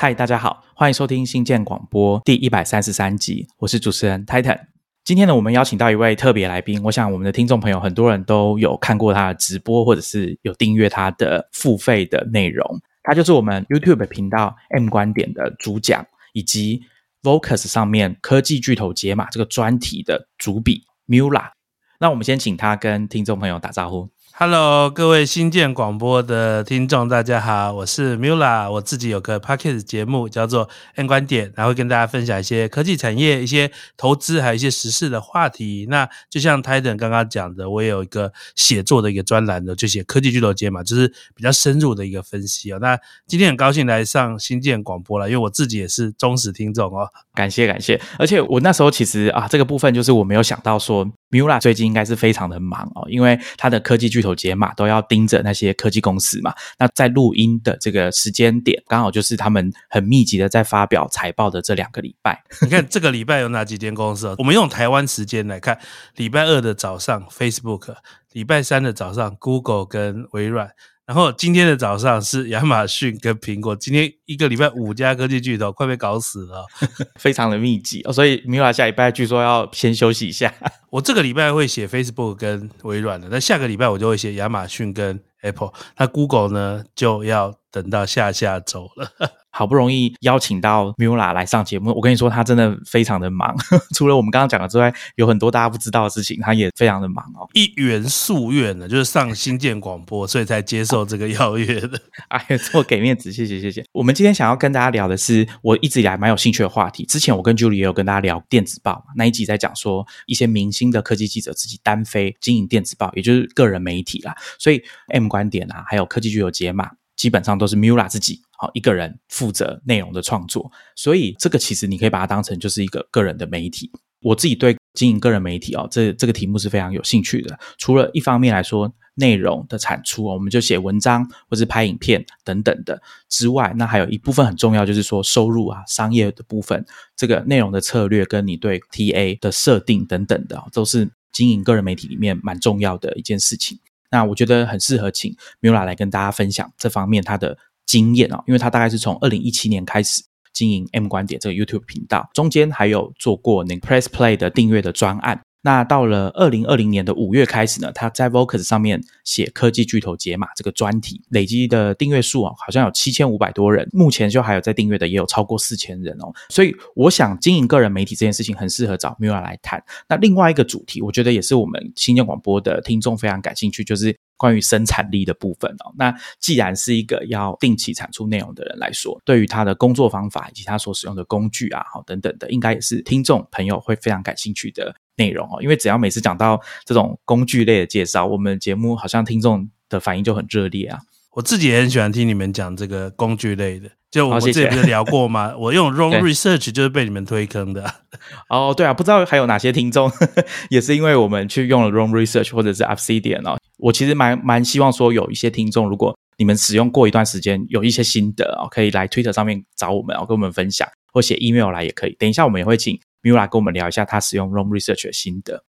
嗨，大家好，欢迎收听新建广播第一百三十三集，我是主持人 Titan。今天呢，我们邀请到一位特别来宾，我想我们的听众朋友很多人都有看过他的直播，或者是有订阅他的付费的内容。他就是我们 YouTube 频道 M 观点的主讲，以及 Vocus 上面科技巨头解码这个专题的主笔 Mula。那我们先请他跟听众朋友打招呼。Hello，各位新建广播的听众，大家好，我是 Mula，我自己有个 Podcast 节目叫做 N 观点，然后跟大家分享一些科技产业、一些投资，还有一些时事的话题。那就像 Titan 刚刚讲的，我也有一个写作的一个专栏的，就写科技巨头节嘛，就是比较深入的一个分析哦。那今天很高兴来上新建广播了，因为我自己也是忠实听众哦。感谢感谢，而且我那时候其实啊，这个部分就是我没有想到说。Mula 最近应该是非常的忙哦，因为他的科技巨头解码都要盯着那些科技公司嘛。那在录音的这个时间点，刚好就是他们很密集的在发表财报的这两个礼拜。你看这个礼拜有哪几间公司？我们用台湾时间来看，礼拜二的早上 Facebook，礼拜三的早上 Google 跟微软。然后今天的早上是亚马逊跟苹果，今天一个礼拜五家科技巨头，快被搞死了，非常的密集哦。所以米拉下礼拜据说要先休息一下。我这个礼拜会写 Facebook 跟微软的，那下个礼拜我就会写亚马逊跟 Apple，那 Google 呢就要等到下下周了。好不容易邀请到 Mula 来上节目，我跟你说，他真的非常的忙。除了我们刚刚讲的之外，有很多大家不知道的事情，他也非常的忙哦。一圆夙愿呢，就是上新建广播，所以才接受这个邀约的。哎，呀，这么给面子，谢谢谢谢。我们今天想要跟大家聊的是，我一直以来蛮有兴趣的话题。之前我跟 Julie 也有跟大家聊电子报那一集在讲说一些明星的科技记者自己单飞经营电子报，也就是个人媒体啦。所以 M 观点啊，还有科技具有解码。基本上都是 Mula 自己好一个人负责内容的创作，所以这个其实你可以把它当成就是一个个人的媒体。我自己对经营个人媒体哦，这这个题目是非常有兴趣的。除了一方面来说内容的产出我们就写文章或是拍影片等等的之外，那还有一部分很重要，就是说收入啊、商业的部分，这个内容的策略跟你对 TA 的设定等等的，都是经营个人媒体里面蛮重要的一件事情。那我觉得很适合请 Mula 来跟大家分享这方面他的经验哦，因为他大概是从二零一七年开始经营 M 观点这个 YouTube 频道，中间还有做过那个 Press Play 的订阅的专案。那到了二零二零年的五月开始呢，他在 Vocus 上面写科技巨头解码这个专题，累积的订阅数啊，好像有七千五百多人，目前就还有在订阅的也有超过四千人哦。所以我想经营个人媒体这件事情很适合找 Mira 来谈。那另外一个主题，我觉得也是我们新建广播的听众非常感兴趣，就是关于生产力的部分哦。那既然是一个要定期产出内容的人来说，对于他的工作方法以及他所使用的工具啊，好等等的，应该也是听众朋友会非常感兴趣的。内容哦，因为只要每次讲到这种工具类的介绍，我们节目好像听众的反应就很热烈啊。我自己也很喜欢听你们讲这个工具类的，就我们之前不是聊过吗？我用 Wrong Research 就是被你们推坑的。哦，对啊，不知道还有哪些听众 也是因为我们去用了 Wrong Research 或者是 Obsidian 哦。我其实蛮蛮希望说有一些听众，如果你们使用过一段时间，有一些心得哦，可以来 Twitter 上面找我们哦，跟我们分享，或写 email 来也可以。等一下我们也会请。Mula 跟我们聊一下他使用 Roam Research 的心得。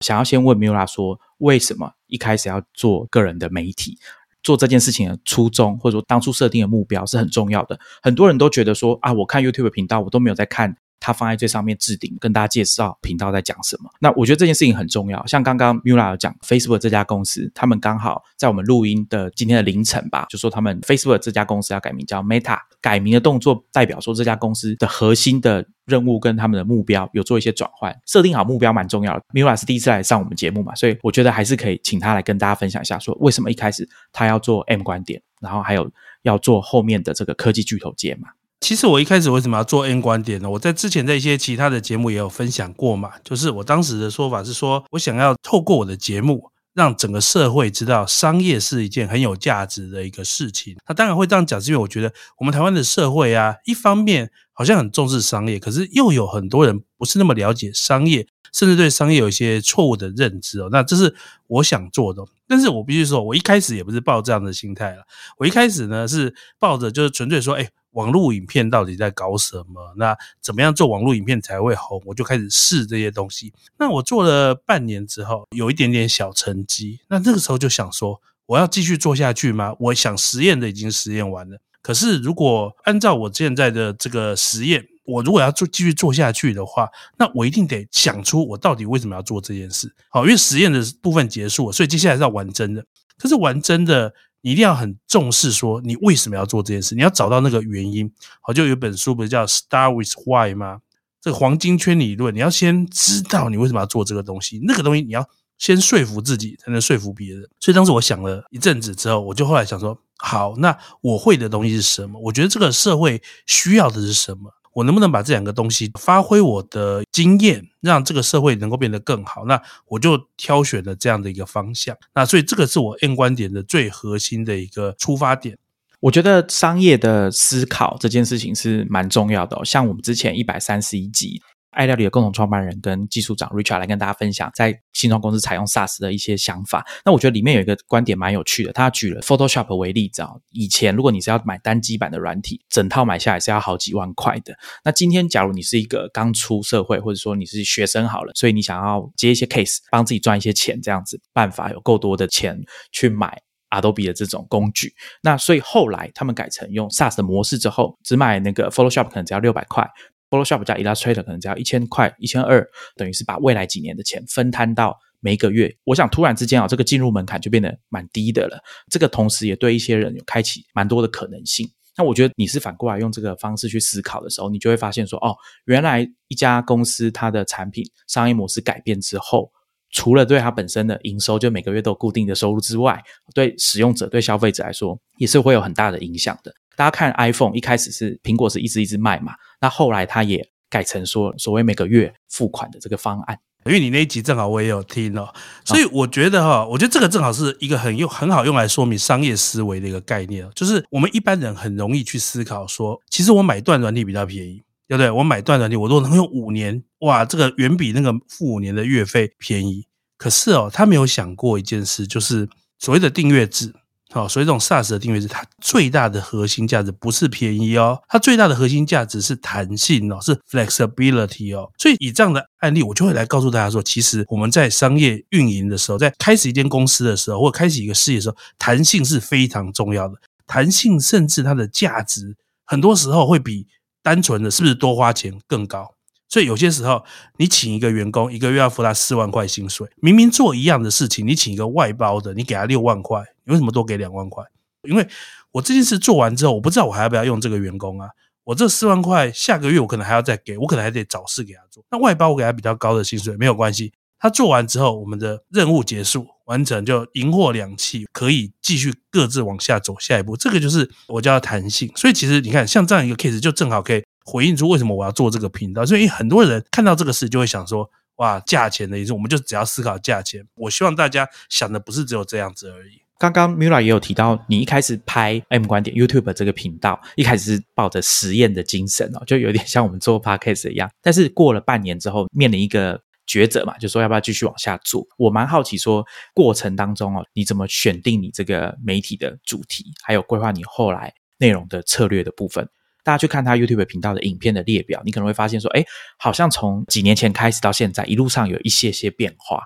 想要先问 Mula 说，为什么一开始要做个人的媒体？做这件事情的初衷，或者说当初设定的目标是很重要的。很多人都觉得说啊，我看 YouTube 频道，我都没有在看。他放在最上面置顶，跟大家介绍频道在讲什么。那我觉得这件事情很重要。像刚刚 Mula 讲 Facebook 这家公司，他们刚好在我们录音的今天的凌晨吧，就说他们 Facebook 这家公司要改名叫 Meta。改名的动作代表说这家公司的核心的任务跟他们的目标有做一些转换。设定好目标蛮重要的。Mira 是第一次来上我们节目嘛，所以我觉得还是可以请他来跟大家分享一下，说为什么一开始他要做 M 观点，然后还有要做后面的这个科技巨头界嘛。其实我一开始为什么要做 N 观点呢？我在之前在一些其他的节目也有分享过嘛。就是我当时的说法是说，我想要透过我的节目，让整个社会知道商业是一件很有价值的一个事情。那当然会这样讲，是因为我觉得我们台湾的社会啊，一方面好像很重视商业，可是又有很多人不是那么了解商业，甚至对商业有一些错误的认知哦。那这是我想做的，但是我必须说，我一开始也不是抱这样的心态了。我一开始呢是抱着就是纯粹说，哎。网络影片到底在搞什么？那怎么样做网络影片才会红？我就开始试这些东西。那我做了半年之后，有一点点小成绩。那这个时候就想说，我要继续做下去吗？我想实验的已经实验完了，可是如果按照我现在的这个实验，我如果要做继续做下去的话，那我一定得想出我到底为什么要做这件事。好，因为实验的部分结束，所以接下来是要玩真的。可是玩真的，你一定要很重视说你为什么要做这件事，你要找到那个原因。好，就有本书不是叫《Star with Why》吗？这个黄金圈理论，你要先知道你为什么要做这个东西，那个东西你要先说服自己，才能说服别人。所以当时我想了一阵子之后，我就后来想说，好，那我会的东西是什么？我觉得这个社会需要的是什么？我能不能把这两个东西发挥我的经验，让这个社会能够变得更好？那我就挑选了这样的一个方向。那所以这个是我硬观点的最核心的一个出发点。我觉得商业的思考这件事情是蛮重要的哦。像我们之前一百三十一集，爱料理的共同创办人跟技术长 Richard 来跟大家分享在新创公司采用 SaaS 的一些想法。那我觉得里面有一个观点蛮有趣的，他举了 Photoshop 为例子啊。以前如果你是要买单机版的软体，整套买下来是要好几万块的。那今天假如你是一个刚出社会，或者说你是学生好了，所以你想要接一些 case，帮自己赚一些钱，这样子办法有够多的钱去买。Adobe 的这种工具，那所以后来他们改成用 SaaS 的模式之后，只买那个 Photoshop 可能只要六百块，Photoshop 加 Illustrator 可能只要一千块、一千二，等于是把未来几年的钱分摊到每个月。我想突然之间啊，这个进入门槛就变得蛮低的了。这个同时也对一些人有开启蛮多的可能性。那我觉得你是反过来用这个方式去思考的时候，你就会发现说，哦，原来一家公司它的产品商业模式改变之后。除了对它本身的营收，就每个月都固定的收入之外，对使用者、对消费者来说，也是会有很大的影响的。大家看 iPhone，一开始是苹果是一直一直卖嘛，那后来它也改成说所谓每个月付款的这个方案。因为你那一集正好我也有听哦，所以我觉得哈，我觉得这个正好是一个很用很好用来说明商业思维的一个概念就是我们一般人很容易去思考说，其实我买断软体比较便宜。对不对？我买断软体，我都能用五年，哇，这个远比那个付五年的月费便宜。可是哦，他没有想过一件事，就是所谓的订阅制，好，所以这种 SaaS 的定位是，它最大的核心价值不是便宜哦，它最大的核心价值是弹性哦，是 flexibility 哦。所以以这样的案例，我就会来告诉大家说，其实我们在商业运营的时候，在开始一间公司的时候，或开始一个事业的时候，弹性是非常重要的。弹性甚至它的价值，很多时候会比。单纯的是不是多花钱更高？所以有些时候，你请一个员工一个月要付他四万块薪水，明明做一样的事情，你请一个外包的，你给他六万块，为什么多给两万块？因为我这件事做完之后，我不知道我还要不要用这个员工啊？我这四万块下个月我可能还要再给，我可能还得找事给他做。那外包我给他比较高的薪水没有关系。他做完之后，我们的任务结束完成，就赢货两气，可以继续各自往下走下一步。这个就是我叫弹性。所以其实你看，像这样一个 case，就正好可以回应出为什么我要做这个频道。所以很多人看到这个事，就会想说：哇，价钱的意思，我们就只要思考价钱。我希望大家想的不是只有这样子而已。刚刚 Mira 也有提到，你一开始拍 M 观点 YouTube 这个频道，一开始是抱着实验的精神哦，就有点像我们做 Podcast 一样。但是过了半年之后，面临一个。抉择嘛，就说要不要继续往下做？我蛮好奇，说过程当中哦，你怎么选定你这个媒体的主题，还有规划你后来内容的策略的部分？大家去看他 YouTube 频道的影片的列表，你可能会发现说，哎，好像从几年前开始到现在，一路上有一些些变化。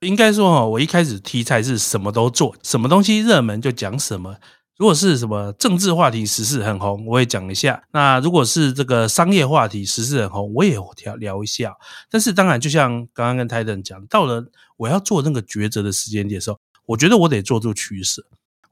应该说哈，我一开始题材是什么都做，什么东西热门就讲什么。如果是什么政治话题时事很红，我也讲一下。那如果是这个商业话题时事很红，我也聊聊一下。但是当然，就像刚刚跟泰登讲，到了我要做那个抉择的时间点的时候，我觉得我得做出取舍，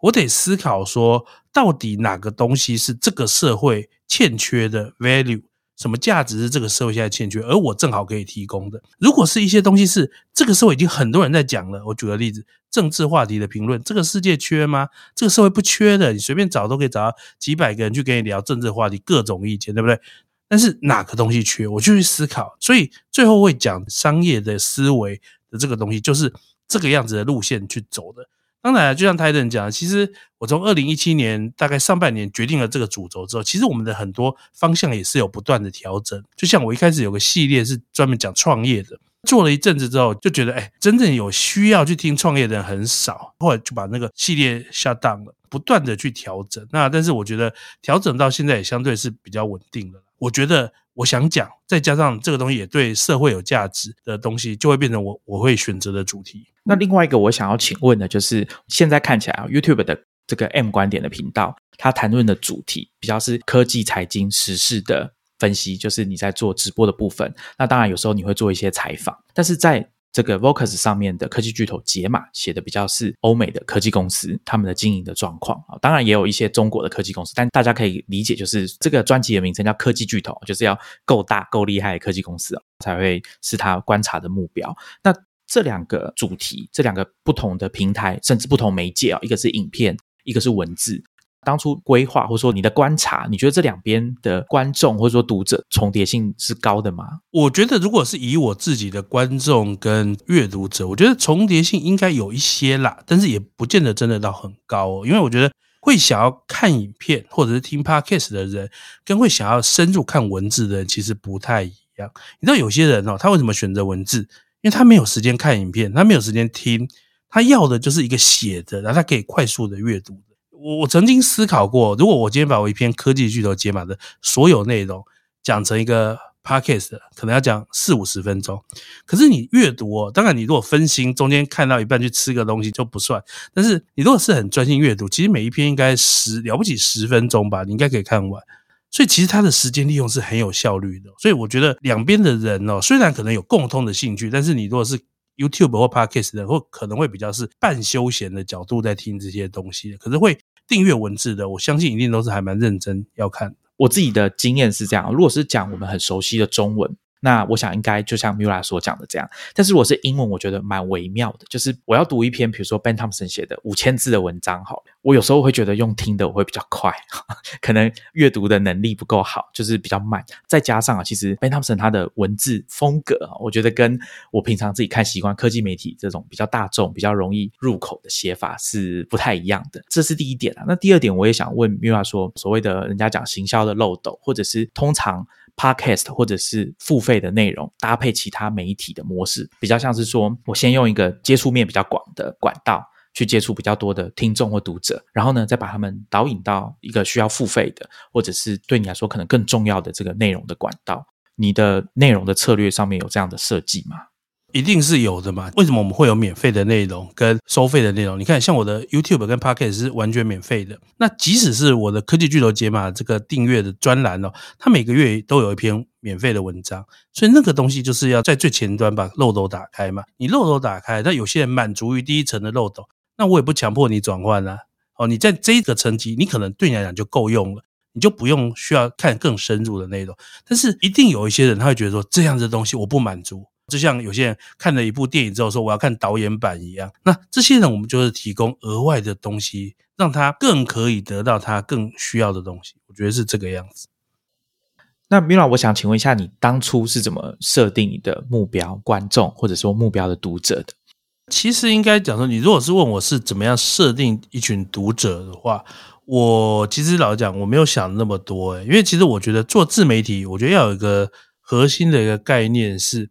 我得思考说，到底哪个东西是这个社会欠缺的 value。什么价值是这个社会现在欠缺，而我正好可以提供的？如果是一些东西是这个社会已经很多人在讲了，我举个例子，政治话题的评论，这个世界缺吗？这个社会不缺的，你随便找都可以找到几百个人去跟你聊政治话题，各种意见，对不对？但是哪个东西缺，我就去思考。所以最后会讲商业的思维的这个东西，就是这个样子的路线去走的。当然，就像泰登讲，其实我从二零一七年大概上半年决定了这个主轴之后，其实我们的很多方向也是有不断的调整。就像我一开始有个系列是专门讲创业的，做了一阵子之后，就觉得哎，真正有需要去听创业的人很少，后来就把那个系列下档了，不断的去调整。那但是我觉得调整到现在也相对是比较稳定的了。我觉得我想讲，再加上这个东西也对社会有价值的东西，就会变成我我会选择的主题。那另外一个我想要请问的就是，现在看起来啊，YouTube 的这个 M 观点的频道，它谈论的主题比较是科技、财经、时事的分析，就是你在做直播的部分。那当然有时候你会做一些采访，但是在这个 Vocus 上面的科技巨头解码写的比较是欧美的科技公司他们的经营的状况啊，当然也有一些中国的科技公司，但大家可以理解，就是这个专辑的名称叫科技巨头，就是要够大够厉害的科技公司，才会是他观察的目标。那这两个主题，这两个不同的平台，甚至不同媒介啊，一个是影片，一个是文字。当初规划或者说你的观察，你觉得这两边的观众或者说读者重叠性是高的吗？我觉得，如果是以我自己的观众跟阅读者，我觉得重叠性应该有一些啦，但是也不见得真的到很高哦。因为我觉得会想要看影片或者是听 podcast 的人，跟会想要深入看文字的人其实不太一样。你知道有些人哦，他为什么选择文字？因为他没有时间看影片，他没有时间听，他要的就是一个写的，然后他可以快速的阅读。我我曾经思考过，如果我今天把我一篇科技巨头解码的所有内容讲成一个 podcast，可能要讲四五十分钟。可是你阅读哦，当然你如果分心，中间看到一半去吃个东西就不算。但是你如果是很专心阅读，其实每一篇应该十了不起十分钟吧，你应该可以看完。所以其实它的时间利用是很有效率的。所以我觉得两边的人哦，虽然可能有共通的兴趣，但是你如果是 YouTube 或 podcast 的，或可能会比较是半休闲的角度在听这些东西，可是会。订阅文字的，我相信一定都是还蛮认真要看。我自己的经验是这样，如果是讲我们很熟悉的中文。那我想应该就像 Mula 所讲的这样，但是我是英文，我觉得蛮微妙的。就是我要读一篇，比如说 Ben Thompson 写的五千字的文章，好，我有时候会觉得用听的我会比较快，可能阅读的能力不够好，就是比较慢。再加上啊，其实 Ben Thompson 他的文字风格，我觉得跟我平常自己看习惯科技媒体这种比较大众、比较容易入口的写法是不太一样的。这是第一点啊。那第二点，我也想问 Mula 说，所谓的人家讲行销的漏斗，或者是通常。Podcast 或者是付费的内容搭配其他媒体的模式，比较像是说，我先用一个接触面比较广的管道去接触比较多的听众或读者，然后呢，再把他们导引到一个需要付费的，或者是对你来说可能更重要的这个内容的管道。你的内容的策略上面有这样的设计吗？一定是有的嘛？为什么我们会有免费的内容跟收费的内容？你看，像我的 YouTube 跟 Podcast 是完全免费的。那即使是我的科技巨头解码这个订阅的专栏哦，它每个月都有一篇免费的文章。所以那个东西就是要在最前端把漏斗打开嘛。你漏斗打开，那有些人满足于第一层的漏斗，那我也不强迫你转换啊。哦，你在这个层级，你可能对你来讲就够用了，你就不用需要看更深入的内容。但是一定有一些人他会觉得说，这样的东西我不满足。就像有些人看了一部电影之后说我要看导演版一样，那这些人我们就是提供额外的东西，让他更可以得到他更需要的东西。我觉得是这个样子。那米老，我想请问一下，你当初是怎么设定你的目标观众或者说目标的读者的？其实应该讲说，你如果是问我是怎么样设定一群读者的话，我其实老实讲我没有想那么多诶，因为其实我觉得做自媒体，我觉得要有一个核心的一个概念是。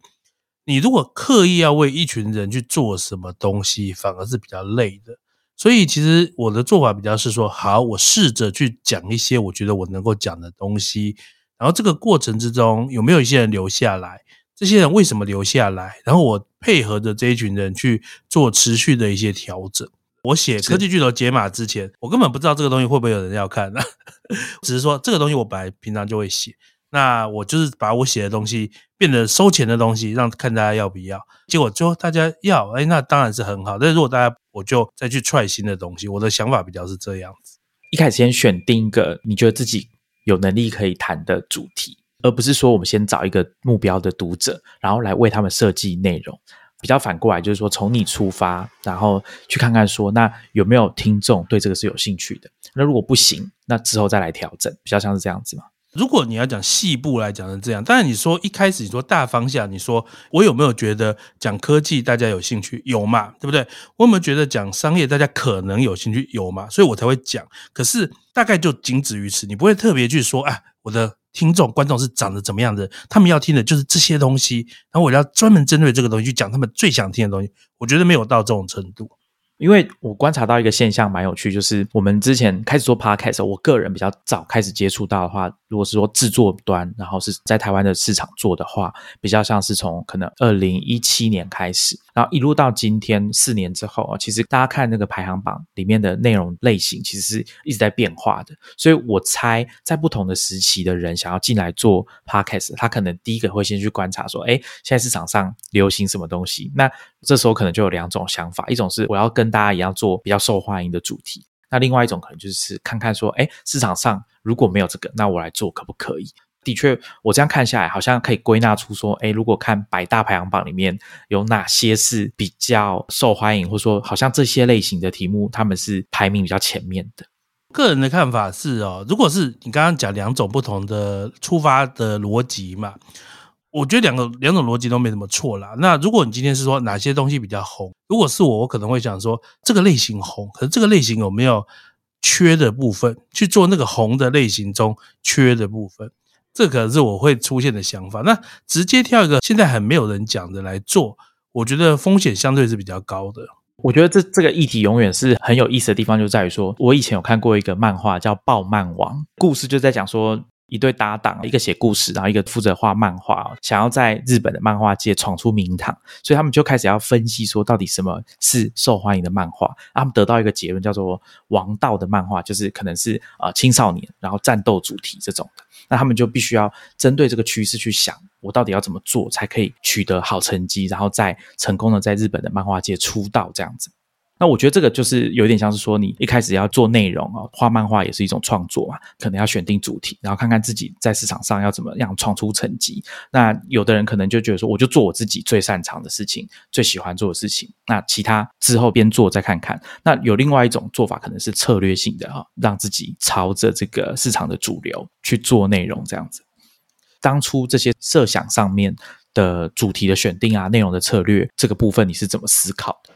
你如果刻意要为一群人去做什么东西，反而是比较累的。所以，其实我的做法比较是说，好，我试着去讲一些我觉得我能够讲的东西。然后，这个过程之中有没有一些人留下来？这些人为什么留下来？然后，我配合着这一群人去做持续的一些调整。我写科技巨头解码之前，我根本不知道这个东西会不会有人要看，只是说这个东西我本来平常就会写。那我就是把我写的东西变得收钱的东西，让看大家要不要。结果最后大家要，哎，那当然是很好。但是如果大家，我就再去踹新的东西。我的想法比较是这样子：一开始先选定一个你觉得自己有能力可以谈的主题，而不是说我们先找一个目标的读者，然后来为他们设计内容。比较反过来就是说，从你出发，然后去看看说，那有没有听众对这个是有兴趣的？那如果不行，那之后再来调整，比较像是这样子嘛。如果你要讲细部来讲是这样，但是你说一开始你说大方向，你说我有没有觉得讲科技大家有兴趣？有嘛，对不对？我有没有觉得讲商业大家可能有兴趣？有嘛，所以我才会讲。可是大概就仅止于此，你不会特别去说，啊，我的听众观众是长得怎么样的？他们要听的就是这些东西，然后我要专门针对这个东西去讲他们最想听的东西。我觉得没有到这种程度。因为我观察到一个现象蛮有趣，就是我们之前开始做 podcast，我个人比较早开始接触到的话，如果是说制作端，然后是在台湾的市场做的话，比较像是从可能二零一七年开始，然后一路到今天四年之后啊，其实大家看那个排行榜里面的内容类型，其实是一直在变化的。所以我猜，在不同的时期的人想要进来做 podcast，他可能第一个会先去观察说，哎，现在市场上流行什么东西？那这时候可能就有两种想法，一种是我要跟跟大家一样做比较受欢迎的主题，那另外一种可能就是看看说，哎，市场上如果没有这个，那我来做可不可以？的确，我这样看下来，好像可以归纳出说，哎，如果看百大排行榜里面有哪些是比较受欢迎，或者说好像这些类型的题目，他们是排名比较前面的。个人的看法是哦，如果是你刚刚讲两种不同的出发的逻辑嘛，我觉得两个两种逻辑都没什么错啦。那如果你今天是说哪些东西比较红，如果是我，我可能会想说这个类型红，可是这个类型有没有缺的部分，去做那个红的类型中缺的部分。这可能是我会出现的想法。那直接挑一个现在很没有人讲的来做，我觉得风险相对是比较高的。我觉得这这个议题永远是很有意思的地方，就在于说，我以前有看过一个漫画叫《暴漫王》，故事就在讲说。一对搭档，一个写故事，然后一个负责画漫画，想要在日本的漫画界闯出名堂，所以他们就开始要分析说，到底什么是受欢迎的漫画。他们得到一个结论，叫做“王道”的漫画，就是可能是呃青少年，然后战斗主题这种的。那他们就必须要针对这个趋势去想，我到底要怎么做才可以取得好成绩，然后再成功的在日本的漫画界出道这样子。那我觉得这个就是有点像是说，你一开始要做内容啊，画漫画也是一种创作嘛，可能要选定主题，然后看看自己在市场上要怎么样创出成绩。那有的人可能就觉得说，我就做我自己最擅长的事情，最喜欢做的事情，那其他之后边做再看看。那有另外一种做法，可能是策略性的哈，让自己朝着这个市场的主流去做内容这样子。当初这些设想上面的主题的选定啊，内容的策略这个部分，你是怎么思考的？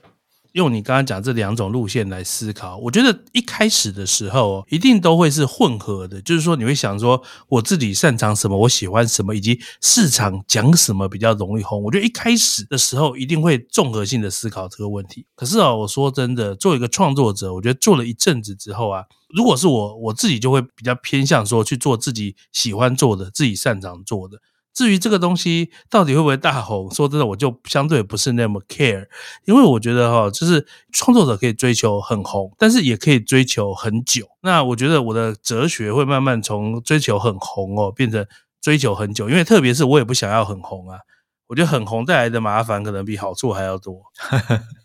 用你刚刚讲这两种路线来思考，我觉得一开始的时候一定都会是混合的，就是说你会想说我自己擅长什么，我喜欢什么，以及市场讲什么比较容易红。我觉得一开始的时候一定会综合性的思考这个问题。可是啊，我说真的，作为一个创作者，我觉得做了一阵子之后啊，如果是我我自己就会比较偏向说去做自己喜欢做的、自己擅长做的。至于这个东西到底会不会大红，说真的，我就相对不是那么 care，因为我觉得哈，就是创作者可以追求很红，但是也可以追求很久。那我觉得我的哲学会慢慢从追求很红哦，变成追求很久，因为特别是我也不想要很红啊，我觉得很红带来的麻烦可能比好处还要多。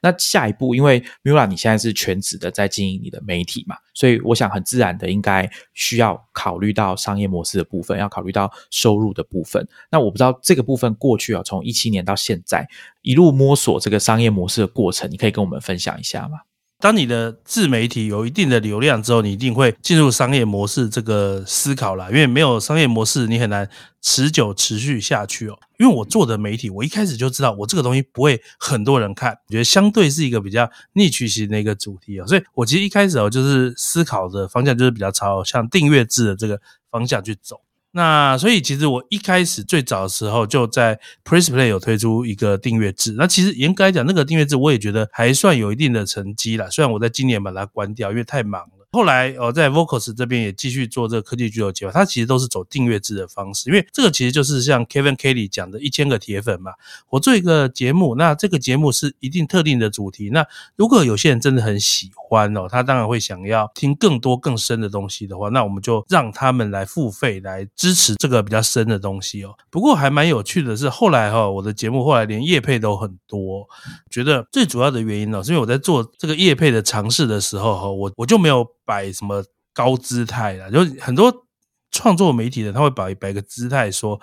那下一步，因为 Mira，你现在是全职的在经营你的媒体嘛，所以我想很自然的应该需要考虑到商业模式的部分，要考虑到收入的部分。那我不知道这个部分过去啊，从一七年到现在一路摸索这个商业模式的过程，你可以跟我们分享一下吗？当你的自媒体有一定的流量之后，你一定会进入商业模式这个思考了，因为没有商业模式，你很难持久持续下去哦。因为我做的媒体，我一开始就知道我这个东西不会很多人看，我觉得相对是一个比较逆趋型的一个主题哦，所以我其实一开始哦就是思考的方向就是比较朝向订阅制的这个方向去走。那所以其实我一开始最早的时候就在 Press Play 有推出一个订阅制，那其实严格来讲，那个订阅制我也觉得还算有一定的成绩啦。虽然我在今年把它关掉，因为太忙。后来我在 Vocals 这边也继续做这个科技巨头计划，它其实都是走订阅制的方式，因为这个其实就是像 Kevin Kelly 讲的一千个铁粉嘛。我做一个节目，那这个节目是一定特定的主题，那如果有些人真的很喜欢哦，他当然会想要听更多更深的东西的话，那我们就让他们来付费来支持这个比较深的东西哦。不过还蛮有趣的是，后来哈，我的节目后来连业配都很多，觉得最主要的原因呢，是因为我在做这个业配的尝试的时候哈，我我就没有。摆什么高姿态啦？就很多创作媒体的，他会摆摆个姿态，说：“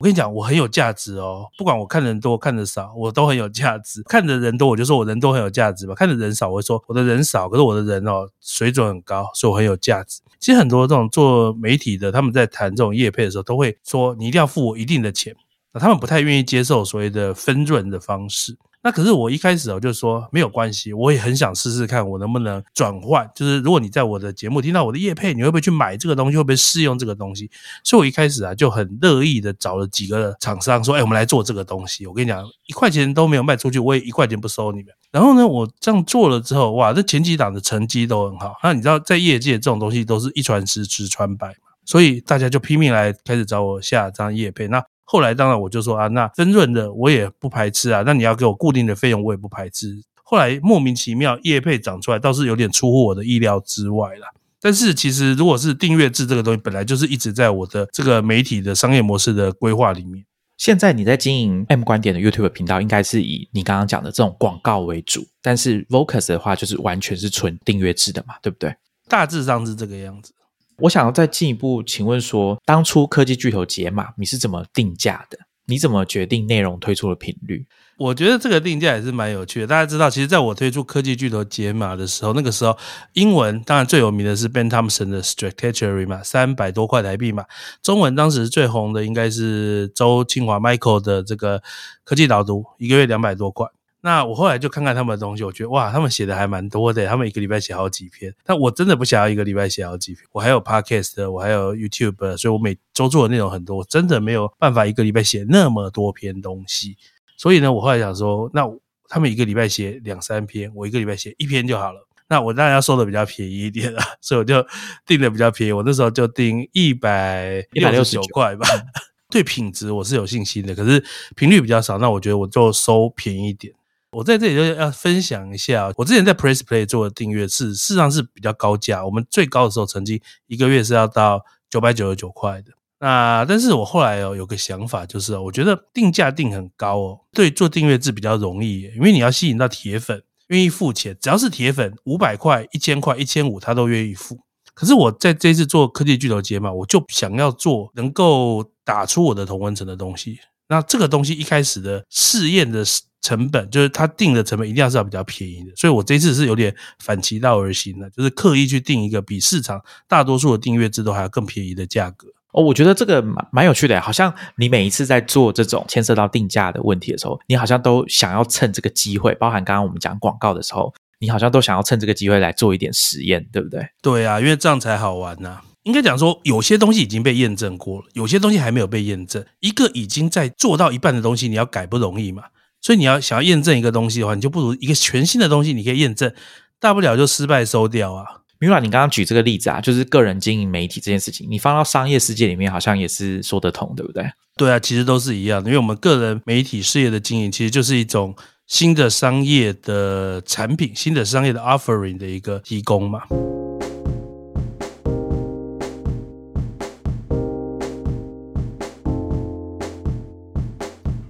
我跟你讲，我很有价值哦，不管我看的人多看的少，我都很有价值。看的人多，我就说我人多很有价值吧；看的人少，我就说我的人少，可是我的人哦水准很高，所以我很有价值。其实很多这种做媒体的，他们在谈这种业配的时候，都会说你一定要付我一定的钱，那他们不太愿意接受所谓的分润的方式。”那可是我一开始我就说没有关系，我也很想试试看我能不能转换。就是如果你在我的节目听到我的叶配，你会不会去买这个东西？会不会试用这个东西？所以我一开始啊就很乐意的找了几个厂商说：“哎，我们来做这个东西。”我跟你讲，一块钱都没有卖出去，我也一块钱不收你们。然后呢，我这样做了之后，哇，这前几档的成绩都很好。那你知道，在业界这种东西都是一传十，十传百嘛，所以大家就拼命来开始找我下张叶配。那后来当然我就说啊，那分润的我也不排斥啊，那你要给我固定的费用我也不排斥。后来莫名其妙业配长出来，倒是有点出乎我的意料之外了。但是其实如果是订阅制这个东西，本来就是一直在我的这个媒体的商业模式的规划里面。现在你在经营 M 观点的 YouTube 频道，应该是以你刚刚讲的这种广告为主，但是 Vocus 的话就是完全是纯订阅制的嘛，对不对？大致上是这个样子。我想要再进一步请问说，当初科技巨头解码，你是怎么定价的？你怎么决定内容推出的频率？我觉得这个定价也是蛮有趣的。大家知道，其实在我推出科技巨头解码的时候，那个时候英文当然最有名的是 Ben Thompson 的 Strategy 嘛，三百多块台币嘛。中文当时最红的应该是周清华 Michael 的这个科技导读，一个月两百多块。那我后来就看看他们的东西，我觉得哇，他们写的还蛮多的，他们一个礼拜写好几篇。但我真的不想要一个礼拜写好几篇，我还有 Podcast，我还有 YouTube，所以我每周做的内容很多，我真的没有办法一个礼拜写那么多篇东西。所以呢，我后来想说，那他们一个礼拜写两三篇，我一个礼拜写一篇就好了。那我当然要收的比较便宜一点了，所以我就定的比较便宜。我那时候就定一百一百六十九块吧。对品质我是有信心的，可是频率比较少，那我觉得我就收便宜一点。我在这里就要分享一下，我之前在 Press Play 做的订阅是事实上是比较高价，我们最高的时候曾经一个月是要到九百九十九块的。那但是我后来哦有个想法，就是我觉得定价定很高哦，对做订阅制比较容易，因为你要吸引到铁粉愿意付钱，只要是铁粉五百块、一千块、一千五他都愿意付。可是我在这次做科技巨头节嘛，我就想要做能够打出我的同温层的东西。那这个东西一开始的试验的成本，就是它定的成本一定要是要比较便宜的，所以我这次是有点反其道而行的，就是刻意去定一个比市场大多数的订阅制度还要更便宜的价格。哦，我觉得这个蛮蛮有趣的，好像你每一次在做这种牵涉到定价的问题的时候，你好像都想要趁这个机会，包含刚刚我们讲广告的时候，你好像都想要趁这个机会来做一点实验，对不对？对啊，因为这样才好玩呐。应该讲说，有些东西已经被验证过了，有些东西还没有被验证。一个已经在做到一半的东西，你要改不容易嘛？所以你要想要验证一个东西的话，你就不如一个全新的东西，你可以验证，大不了就失败收掉啊。米拉，你刚刚举这个例子啊，就是个人经营媒体这件事情，你放到商业世界里面，好像也是说得通，对不对？对啊，其实都是一样的，因为我们个人媒体事业的经营，其实就是一种新的商业的产品、新的商业的 offering 的一个提供嘛。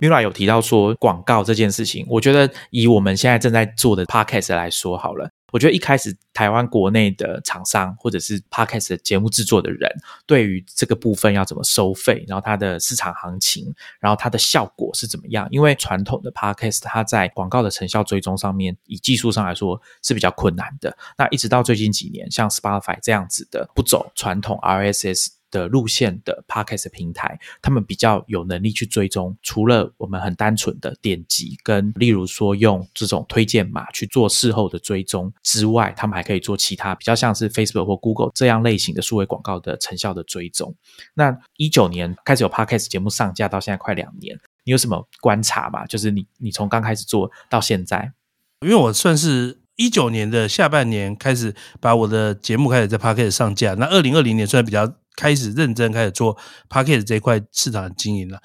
Mira 有提到说广告这件事情，我觉得以我们现在正在做的 Podcast 来说好了，我觉得一开始台湾国内的厂商或者是 Podcast 的节目制作的人，对于这个部分要怎么收费，然后它的市场行情，然后它的效果是怎么样？因为传统的 Podcast 它在广告的成效追踪上面，以技术上来说是比较困难的。那一直到最近几年，像 Spotify 这样子的不走传统 RSS。的路线的 podcast 平台，他们比较有能力去追踪。除了我们很单纯的点击跟，例如说用这种推荐码去做事后的追踪之外，他们还可以做其他比较像是 Facebook 或 Google 这样类型的数位广告的成效的追踪。那一九年开始有 podcast 节目上架到现在快两年，你有什么观察吗？就是你你从刚开始做到现在，因为我算是一九年的下半年开始把我的节目开始在 podcast 上架，那二零二零年算比较。开始认真开始做 p a c k a g e 这一块市场的经营了。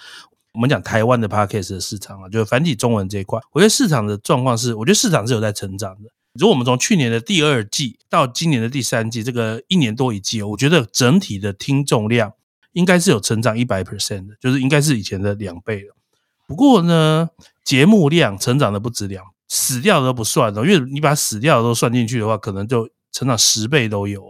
我们讲台湾的 p a c k a g e 的市场啊，就是繁体中文这一块，我觉得市场的状况是，我觉得市场是有在成长的。如果我们从去年的第二季到今年的第三季，这个一年多一季，我觉得整体的听众量应该是有成长一百 percent 的，就是应该是以前的两倍了。不过呢，节目量成长的不止两，死掉的都不算哦，因为你把死掉的都算进去的话，可能就成长十倍都有。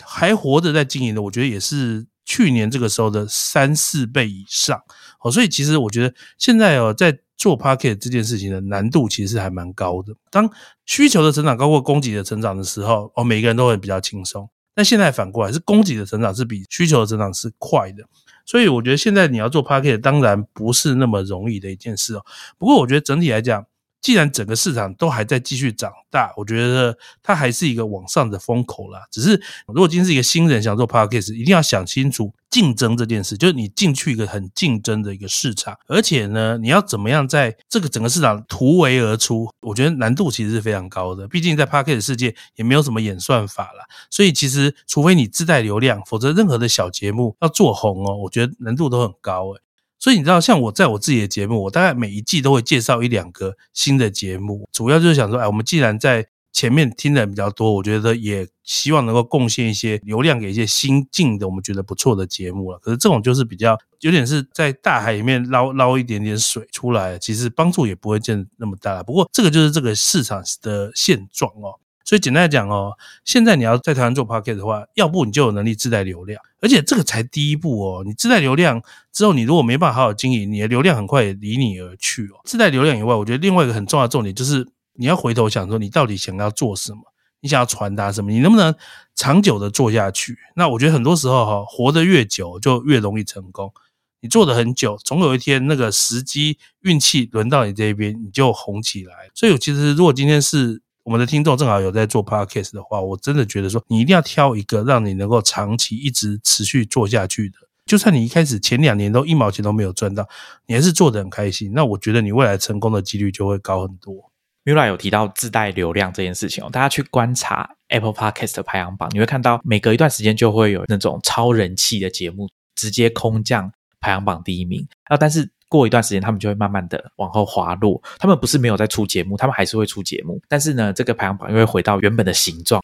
还活着在经营的，我觉得也是去年这个时候的三四倍以上哦。所以其实我觉得现在哦，在做 p a r k e t 这件事情的难度其实还蛮高的。当需求的成长高过供给的成长的时候，哦，每个人都会比较轻松。但现在反过来，是供给的成长是比需求的成长是快的。所以我觉得现在你要做 p a r k e t 当然不是那么容易的一件事哦。不过我觉得整体来讲，既然整个市场都还在继续长大，我觉得它还是一个往上的风口啦。只是如果今天是一个新人想做 podcast，一定要想清楚。竞争这件事，就是你进去一个很竞争的一个市场，而且呢，你要怎么样在这个整个市场突围而出？我觉得难度其实是非常高的。毕竟在 p a r k e t 世界也没有什么演算法了，所以其实除非你自带流量，否则任何的小节目要做红哦，我觉得难度都很高诶。所以你知道，像我在我自己的节目，我大概每一季都会介绍一两个新的节目，主要就是想说，哎，我们既然在前面听的人比较多，我觉得也希望能够贡献一些流量给一些新进的我们觉得不错的节目了。可是这种就是比较有点是在大海里面捞捞一点点水出来，其实帮助也不会见那么大。不过这个就是这个市场的现状哦。所以简单来讲哦，现在你要在台湾做 p o c k e t 的话，要不你就有能力自带流量，而且这个才第一步哦。你自带流量之后，你如果没办法好好经营，你的流量很快也离你而去哦。自带流量以外，我觉得另外一个很重要的重点就是你要回头想说，你到底想要做什么？你想要传达什么？你能不能长久的做下去？那我觉得很多时候哈，活得越久就越容易成功。你做的很久，总有一天那个时机运气轮到你这边，你就红起来。所以其实如果今天是我们的听众正好有在做 podcast 的话，我真的觉得说，你一定要挑一个让你能够长期一直持续做下去的。就算你一开始前两年都一毛钱都没有赚到，你还是做的很开心，那我觉得你未来成功的几率就会高很多。Mira 有提到自带流量这件事情哦，大家去观察 Apple Podcast 的排行榜，你会看到每隔一段时间就会有那种超人气的节目直接空降排行榜第一名啊，但是。过一段时间，他们就会慢慢的往后滑落。他们不是没有在出节目，他们还是会出节目。但是呢，这个排行榜又会回到原本的形状。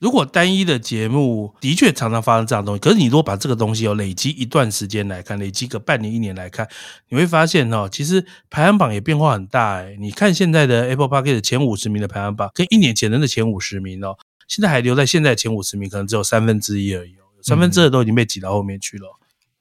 如果单一的节目的确常常发生这样东西，可是你如果把这个东西有累积一段时间来看，累积个半年、一年来看，你会发现哦，其实排行榜也变化很大。哎，你看现在的 Apple Park 的前五十名的排行榜，跟一年前的前五十名哦，现在还留在现在前五十名，可能只有三分之一而已，三分之二都已经被挤到后面去了。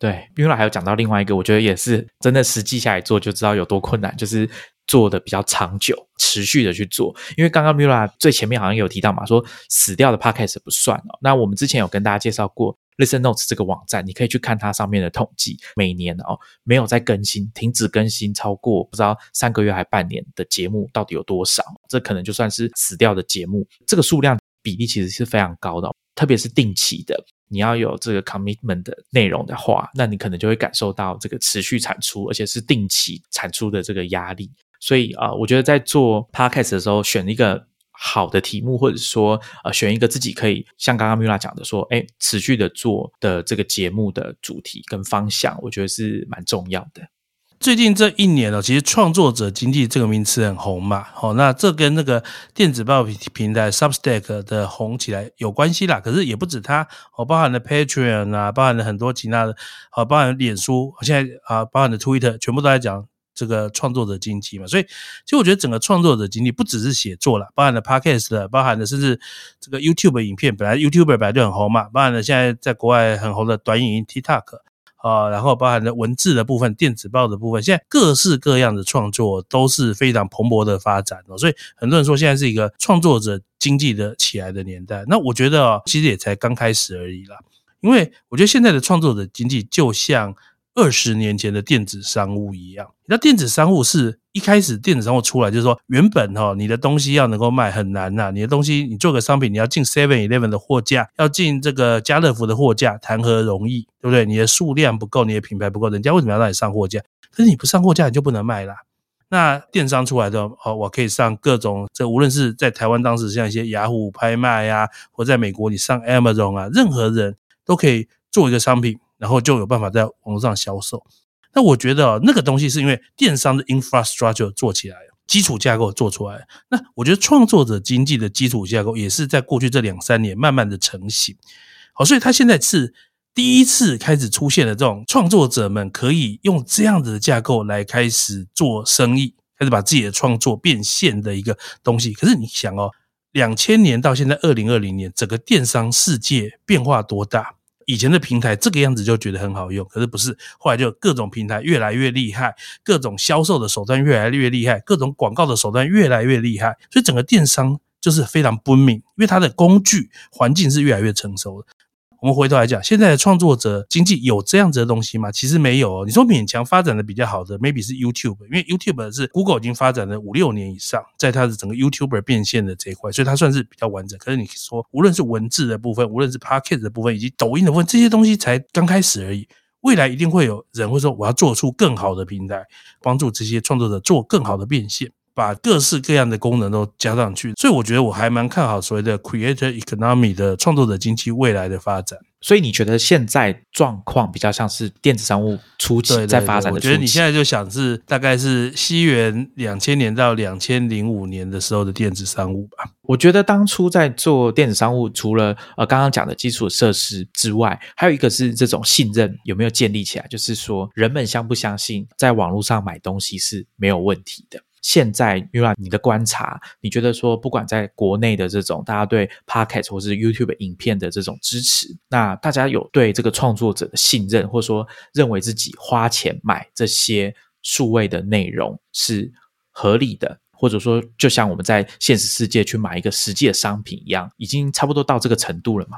对，因为还有讲到另外一个，我觉得也是真的，实际下来做就知道有多困难，就是做的比较长久、持续的去做。因为刚刚 Mira 最前面好像有提到嘛，说死掉的 Podcast 不算哦。那我们之前有跟大家介绍过 Listen Notes 这个网站，你可以去看它上面的统计，每年哦没有在更新、停止更新超过不知道三个月还半年的节目到底有多少？这可能就算是死掉的节目，这个数量比例其实是非常高的，特别是定期的。你要有这个 commitment 的内容的话，那你可能就会感受到这个持续产出，而且是定期产出的这个压力。所以啊，我觉得在做 podcast 的时候，选一个好的题目，或者说呃，选一个自己可以像刚刚 Mila 讲的说，哎，持续的做的这个节目的主题跟方向，我觉得是蛮重要的。最近这一年呢，其实创作者经济这个名词很红嘛，好，那这跟那个电子报平台 Substack 的红起来有关系啦。可是也不止它，哦，包含了 Patreon 啊，包含了很多其他的，好，包含脸书，现在啊，包含的 Twitter，全部都在讲这个创作者经济嘛。所以，其实我觉得整个创作者经济不只是写作了，包含了 Podcast，包含了甚至这个 YouTube 影片，本来 YouTuber 本来就很红嘛，包含了现在在国外很红的短影音 TikTok。啊，然后包含的文字的部分、电子报的部分，现在各式各样的创作都是非常蓬勃的发展哦。所以很多人说现在是一个创作者经济的起来的年代。那我觉得哦，其实也才刚开始而已啦。因为我觉得现在的创作者经济就像。二十年前的电子商务一样，那电子商务是一开始电子商务出来，就是说原本哈你的东西要能够卖很难呐，你的东西你做个商品，你要进 Seven Eleven 的货架，要进这个家乐福的货架，谈何容易，对不对？你的数量不够，你的品牌不够，人家为什么要让你上货架？可是你不上货架，你就不能卖啦。那电商出来的哦，我可以上各种，这无论是在台湾当时像一些雅虎拍卖呀，或在美国你上 Amazon 啊，任何人都可以做一个商品。然后就有办法在网络上销售。那我觉得那个东西是因为电商的 infrastructure 做起来，基础架构做出来。那我觉得创作者经济的基础架构也是在过去这两三年慢慢的成型。好，所以他现在是第一次开始出现了这种创作者们可以用这样子的架构来开始做生意，开始把自己的创作变现的一个东西。可是你想哦，两千年到现在二零二零年，整个电商世界变化多大？以前的平台这个样子就觉得很好用，可是不是，后来就各种平台越来越厉害，各种销售的手段越来越厉害，各种广告的手段越来越厉害，所以整个电商就是非常不明，因为它的工具环境是越来越成熟的。我们回头来讲，现在的创作者经济有这样子的东西吗？其实没有。你说勉强发展的比较好的，maybe 是 YouTube，因为 YouTube 是 Google 已经发展了五六年以上，在它的整个 YouTuber 变现的这一块，所以它算是比较完整。可是你说，无论是文字的部分，无论是 Podcast 的部分，以及抖音的部分，这些东西才刚开始而已。未来一定会有人会说，我要做出更好的平台，帮助这些创作者做更好的变现。把各式各样的功能都加上去，所以我觉得我还蛮看好所谓的 creator economy 的创作者经济未来的发展。所以你觉得现在状况比较像是电子商务初期在发展的？我觉得你现在就想是大概是西元两千年到两千零五年的时候的电子商务吧。我觉得当初在做电子商务，除了呃刚刚讲的基础设施之外，还有一个是这种信任有没有建立起来？就是说人们相不相信在网络上买东西是没有问题的。现在，Mira，你的观察，你觉得说，不管在国内的这种大家对 Podcast 或是 YouTube 影片的这种支持，那大家有对这个创作者的信任，或者说认为自己花钱买这些数位的内容是合理的，或者说就像我们在现实世界去买一个实际的商品一样，已经差不多到这个程度了吗？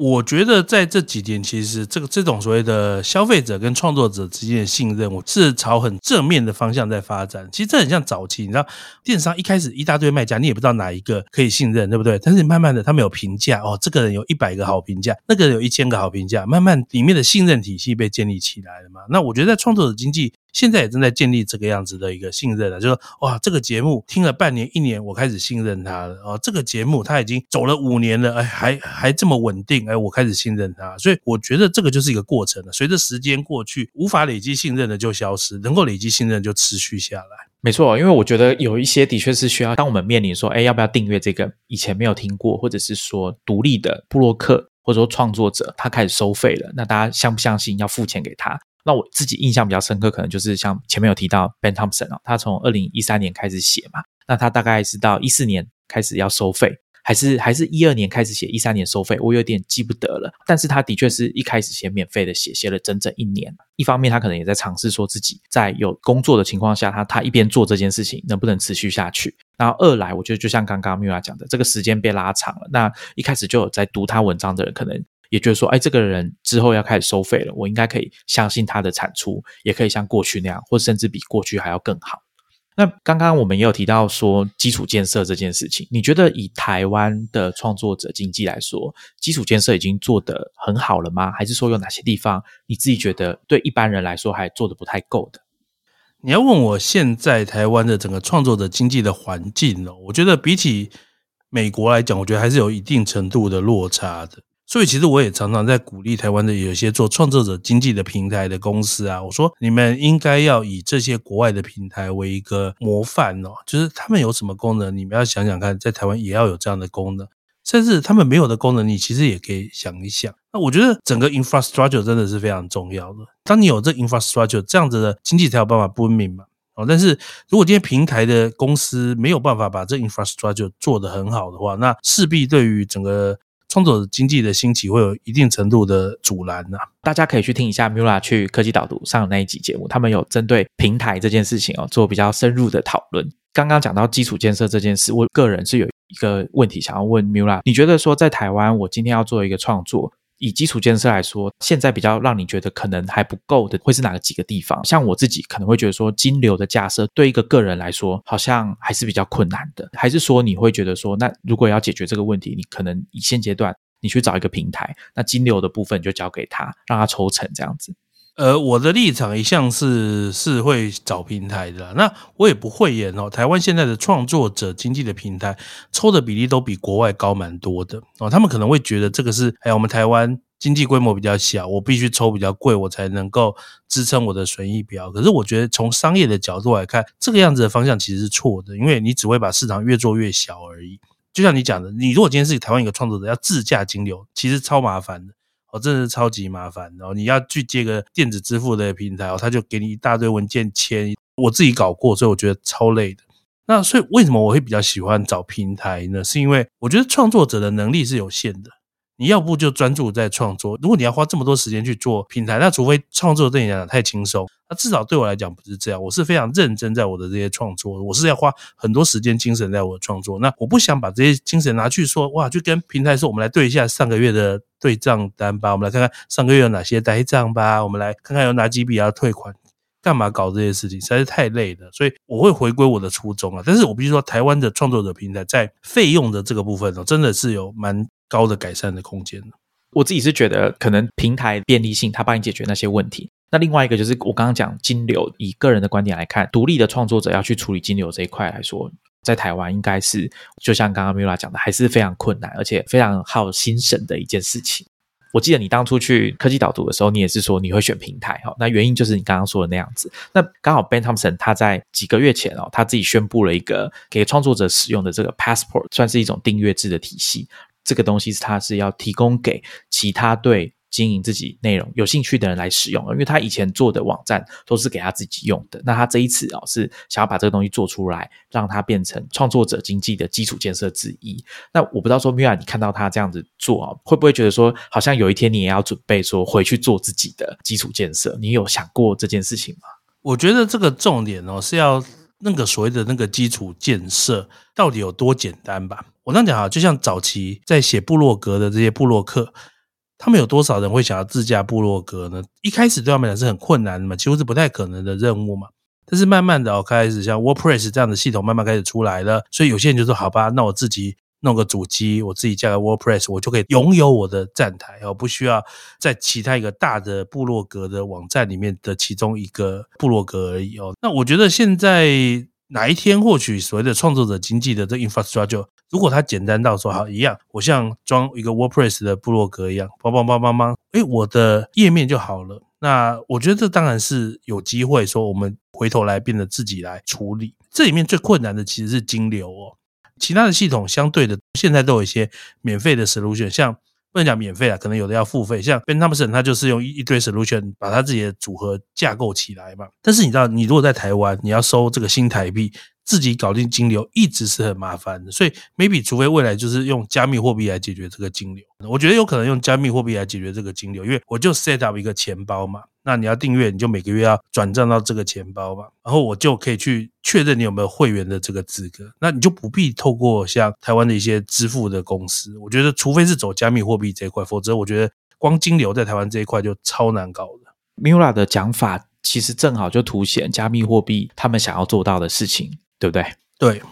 我觉得在这几年，其实这个这种所谓的消费者跟创作者之间的信任，我是朝很正面的方向在发展。其实这很像早期，你知道，电商一开始一大堆卖家，你也不知道哪一个可以信任，对不对？但是慢慢的，他们有评价哦，这个人有一百个好评价，那个人有一千个好评价，慢慢里面的信任体系被建立起来了嘛。那我觉得在创作者经济。现在也正在建立这个样子的一个信任了，就说哇，这个节目听了半年、一年，我开始信任他了哦。这个节目他已经走了五年了，哎，还还这么稳定，哎，我开始信任他。所以我觉得这个就是一个过程了。随着时间过去，无法累积信任的就消失，能够累积信任就持续下来。没错，因为我觉得有一些的确是需要，当我们面临说，哎，要不要订阅这个以前没有听过，或者是说独立的布洛克，或者说创作者他开始收费了，那大家相不相信要付钱给他？那我自己印象比较深刻，可能就是像前面有提到 Ben Thompson 哦，他从二零一三年开始写嘛，那他大概是到一四年开始要收费，还是还是一二年开始写，一三年收费，我有点记不得了。但是他的确是一开始写免费的写，写了整整一年。一方面他可能也在尝试说自己在有工作的情况下，他他一边做这件事情能不能持续下去。然后二来，我觉得就像刚刚 Mira 讲的，这个时间被拉长了。那一开始就有在读他文章的人，可能。也就是说，哎，这个人之后要开始收费了，我应该可以相信他的产出，也可以像过去那样，或甚至比过去还要更好。那刚刚我们也有提到说基础建设这件事情，你觉得以台湾的创作者经济来说，基础建设已经做得很好了吗？还是说有哪些地方你自己觉得对一般人来说还做的不太够的？你要问我现在台湾的整个创作者经济的环境呢？我觉得比起美国来讲，我觉得还是有一定程度的落差的。所以其实我也常常在鼓励台湾的有些做创作者经济的平台的公司啊，我说你们应该要以这些国外的平台为一个模范哦，就是他们有什么功能，你们要想想看，在台湾也要有这样的功能，甚至他们没有的功能，你其实也可以想一想。那我觉得整个 infrastructure 真的是非常重要的。当你有这 infrastructure，这样子的经济才有办法分明嘛。哦，但是如果今天平台的公司没有办法把这 infrastructure 做得很好的话，那势必对于整个创作者经济的兴起会有一定程度的阻拦呐，大家可以去听一下 Mula 去科技导读上那一集节目，他们有针对平台这件事情哦做比较深入的讨论。刚刚讲到基础建设这件事，我个人是有一个问题想要问 Mula，你觉得说在台湾，我今天要做一个创作？以基础建设来说，现在比较让你觉得可能还不够的，会是哪个几个地方？像我自己可能会觉得说，金流的架设对一个个人来说，好像还是比较困难的。还是说你会觉得说，那如果要解决这个问题，你可能以现阶段你去找一个平台，那金流的部分就交给他，让他抽成这样子。呃，我的立场一向是是会找平台的，那我也不会演哦。台湾现在的创作者经济的平台抽的比例都比国外高蛮多的哦。他们可能会觉得这个是，哎，我们台湾经济规模比较小，我必须抽比较贵，我才能够支撑我的损益表。可是我觉得从商业的角度来看，这个样子的方向其实是错的，因为你只会把市场越做越小而已。就像你讲的，你如果今天是台湾一个创作者要自驾金流，其实超麻烦的。哦，真的是超级麻烦哦！你要去接个电子支付的平台哦，他就给你一大堆文件签。我自己搞过，所以我觉得超累的。那所以为什么我会比较喜欢找平台呢？是因为我觉得创作者的能力是有限的。你要不就专注在创作，如果你要花这么多时间去做平台，那除非创作对你来讲太轻松，那至少对我来讲不是这样。我是非常认真在我的这些创作，我是要花很多时间精神在我的创作。那我不想把这些精神拿去说哇，去跟平台说，我们来对一下上个月的对账单吧，我们来看看上个月有哪些呆账吧，我们来看看有哪几笔要退款，干嘛搞这些事情，实在是太累了。所以我会回归我的初衷啊。但是我必须说，台湾的创作者平台在费用的这个部分哦，真的是有蛮。高的改善的空间我自己是觉得可能平台便利性，它帮你解决那些问题。那另外一个就是我刚刚讲金流，以个人的观点来看，独立的创作者要去处理金流这一块来说，在台湾应该是就像刚刚 Mila 讲的，还是非常困难，而且非常耗心神的一件事情。我记得你当初去科技导读的时候，你也是说你会选平台哈。那原因就是你刚刚说的那样子。那刚好 Ben Thompson 他在几个月前哦，他自己宣布了一个给创作者使用的这个 Passport，算是一种订阅制的体系。这个东西是他是要提供给其他对。经营自己内容有兴趣的人来使用，因为他以前做的网站都是给他自己用的。那他这一次哦，是想要把这个东西做出来，让它变成创作者经济的基础建设之一。那我不知道说米娅，你看到他这样子做啊，会不会觉得说，好像有一天你也要准备说回去做自己的基础建设？你有想过这件事情吗？我觉得这个重点哦，是要那个所谓的那个基础建设到底有多简单吧？我这样讲啊，就像早期在写部落格的这些部落客。他们有多少人会想要自驾部落格呢？一开始对他们来讲是很困难的嘛，几乎是不太可能的任务嘛。但是慢慢的哦，开始像 WordPress 这样的系统慢慢开始出来了，所以有些人就说：“好吧，那我自己弄个主机，我自己架个 WordPress，我就可以拥有我的站台哦，不需要在其他一个大的部落格的网站里面的其中一个部落格而已哦。”那我觉得现在。哪一天获取所谓的创作者经济的这 infrastructure，如果它简单到说好一样，我像装一个 WordPress 的部落格一样，邦邦邦邦邦，哎，我的页面就好了。那我觉得这当然是有机会说，我们回头来变得自己来处理。这里面最困难的其实是金流哦，其他的系统相对的现在都有一些免费的 solution，像。不能讲免费啊，可能有的要付费。像 Ben Thompson，他就是用一一堆 solution 把他自己的组合架构起来嘛。但是你知道，你如果在台湾，你要收这个新台币。自己搞定金流一直是很麻烦的，所以 maybe 除非未来就是用加密货币来解决这个金流，我觉得有可能用加密货币来解决这个金流，因为我就 set up 一个钱包嘛，那你要订阅，你就每个月要转账到这个钱包嘛，然后我就可以去确认你有没有会员的这个资格，那你就不必透过像台湾的一些支付的公司，我觉得除非是走加密货币这一块，否则我觉得光金流在台湾这一块就超难搞的。Mula 的讲法其实正好就凸显加密货币他们想要做到的事情。对不对？对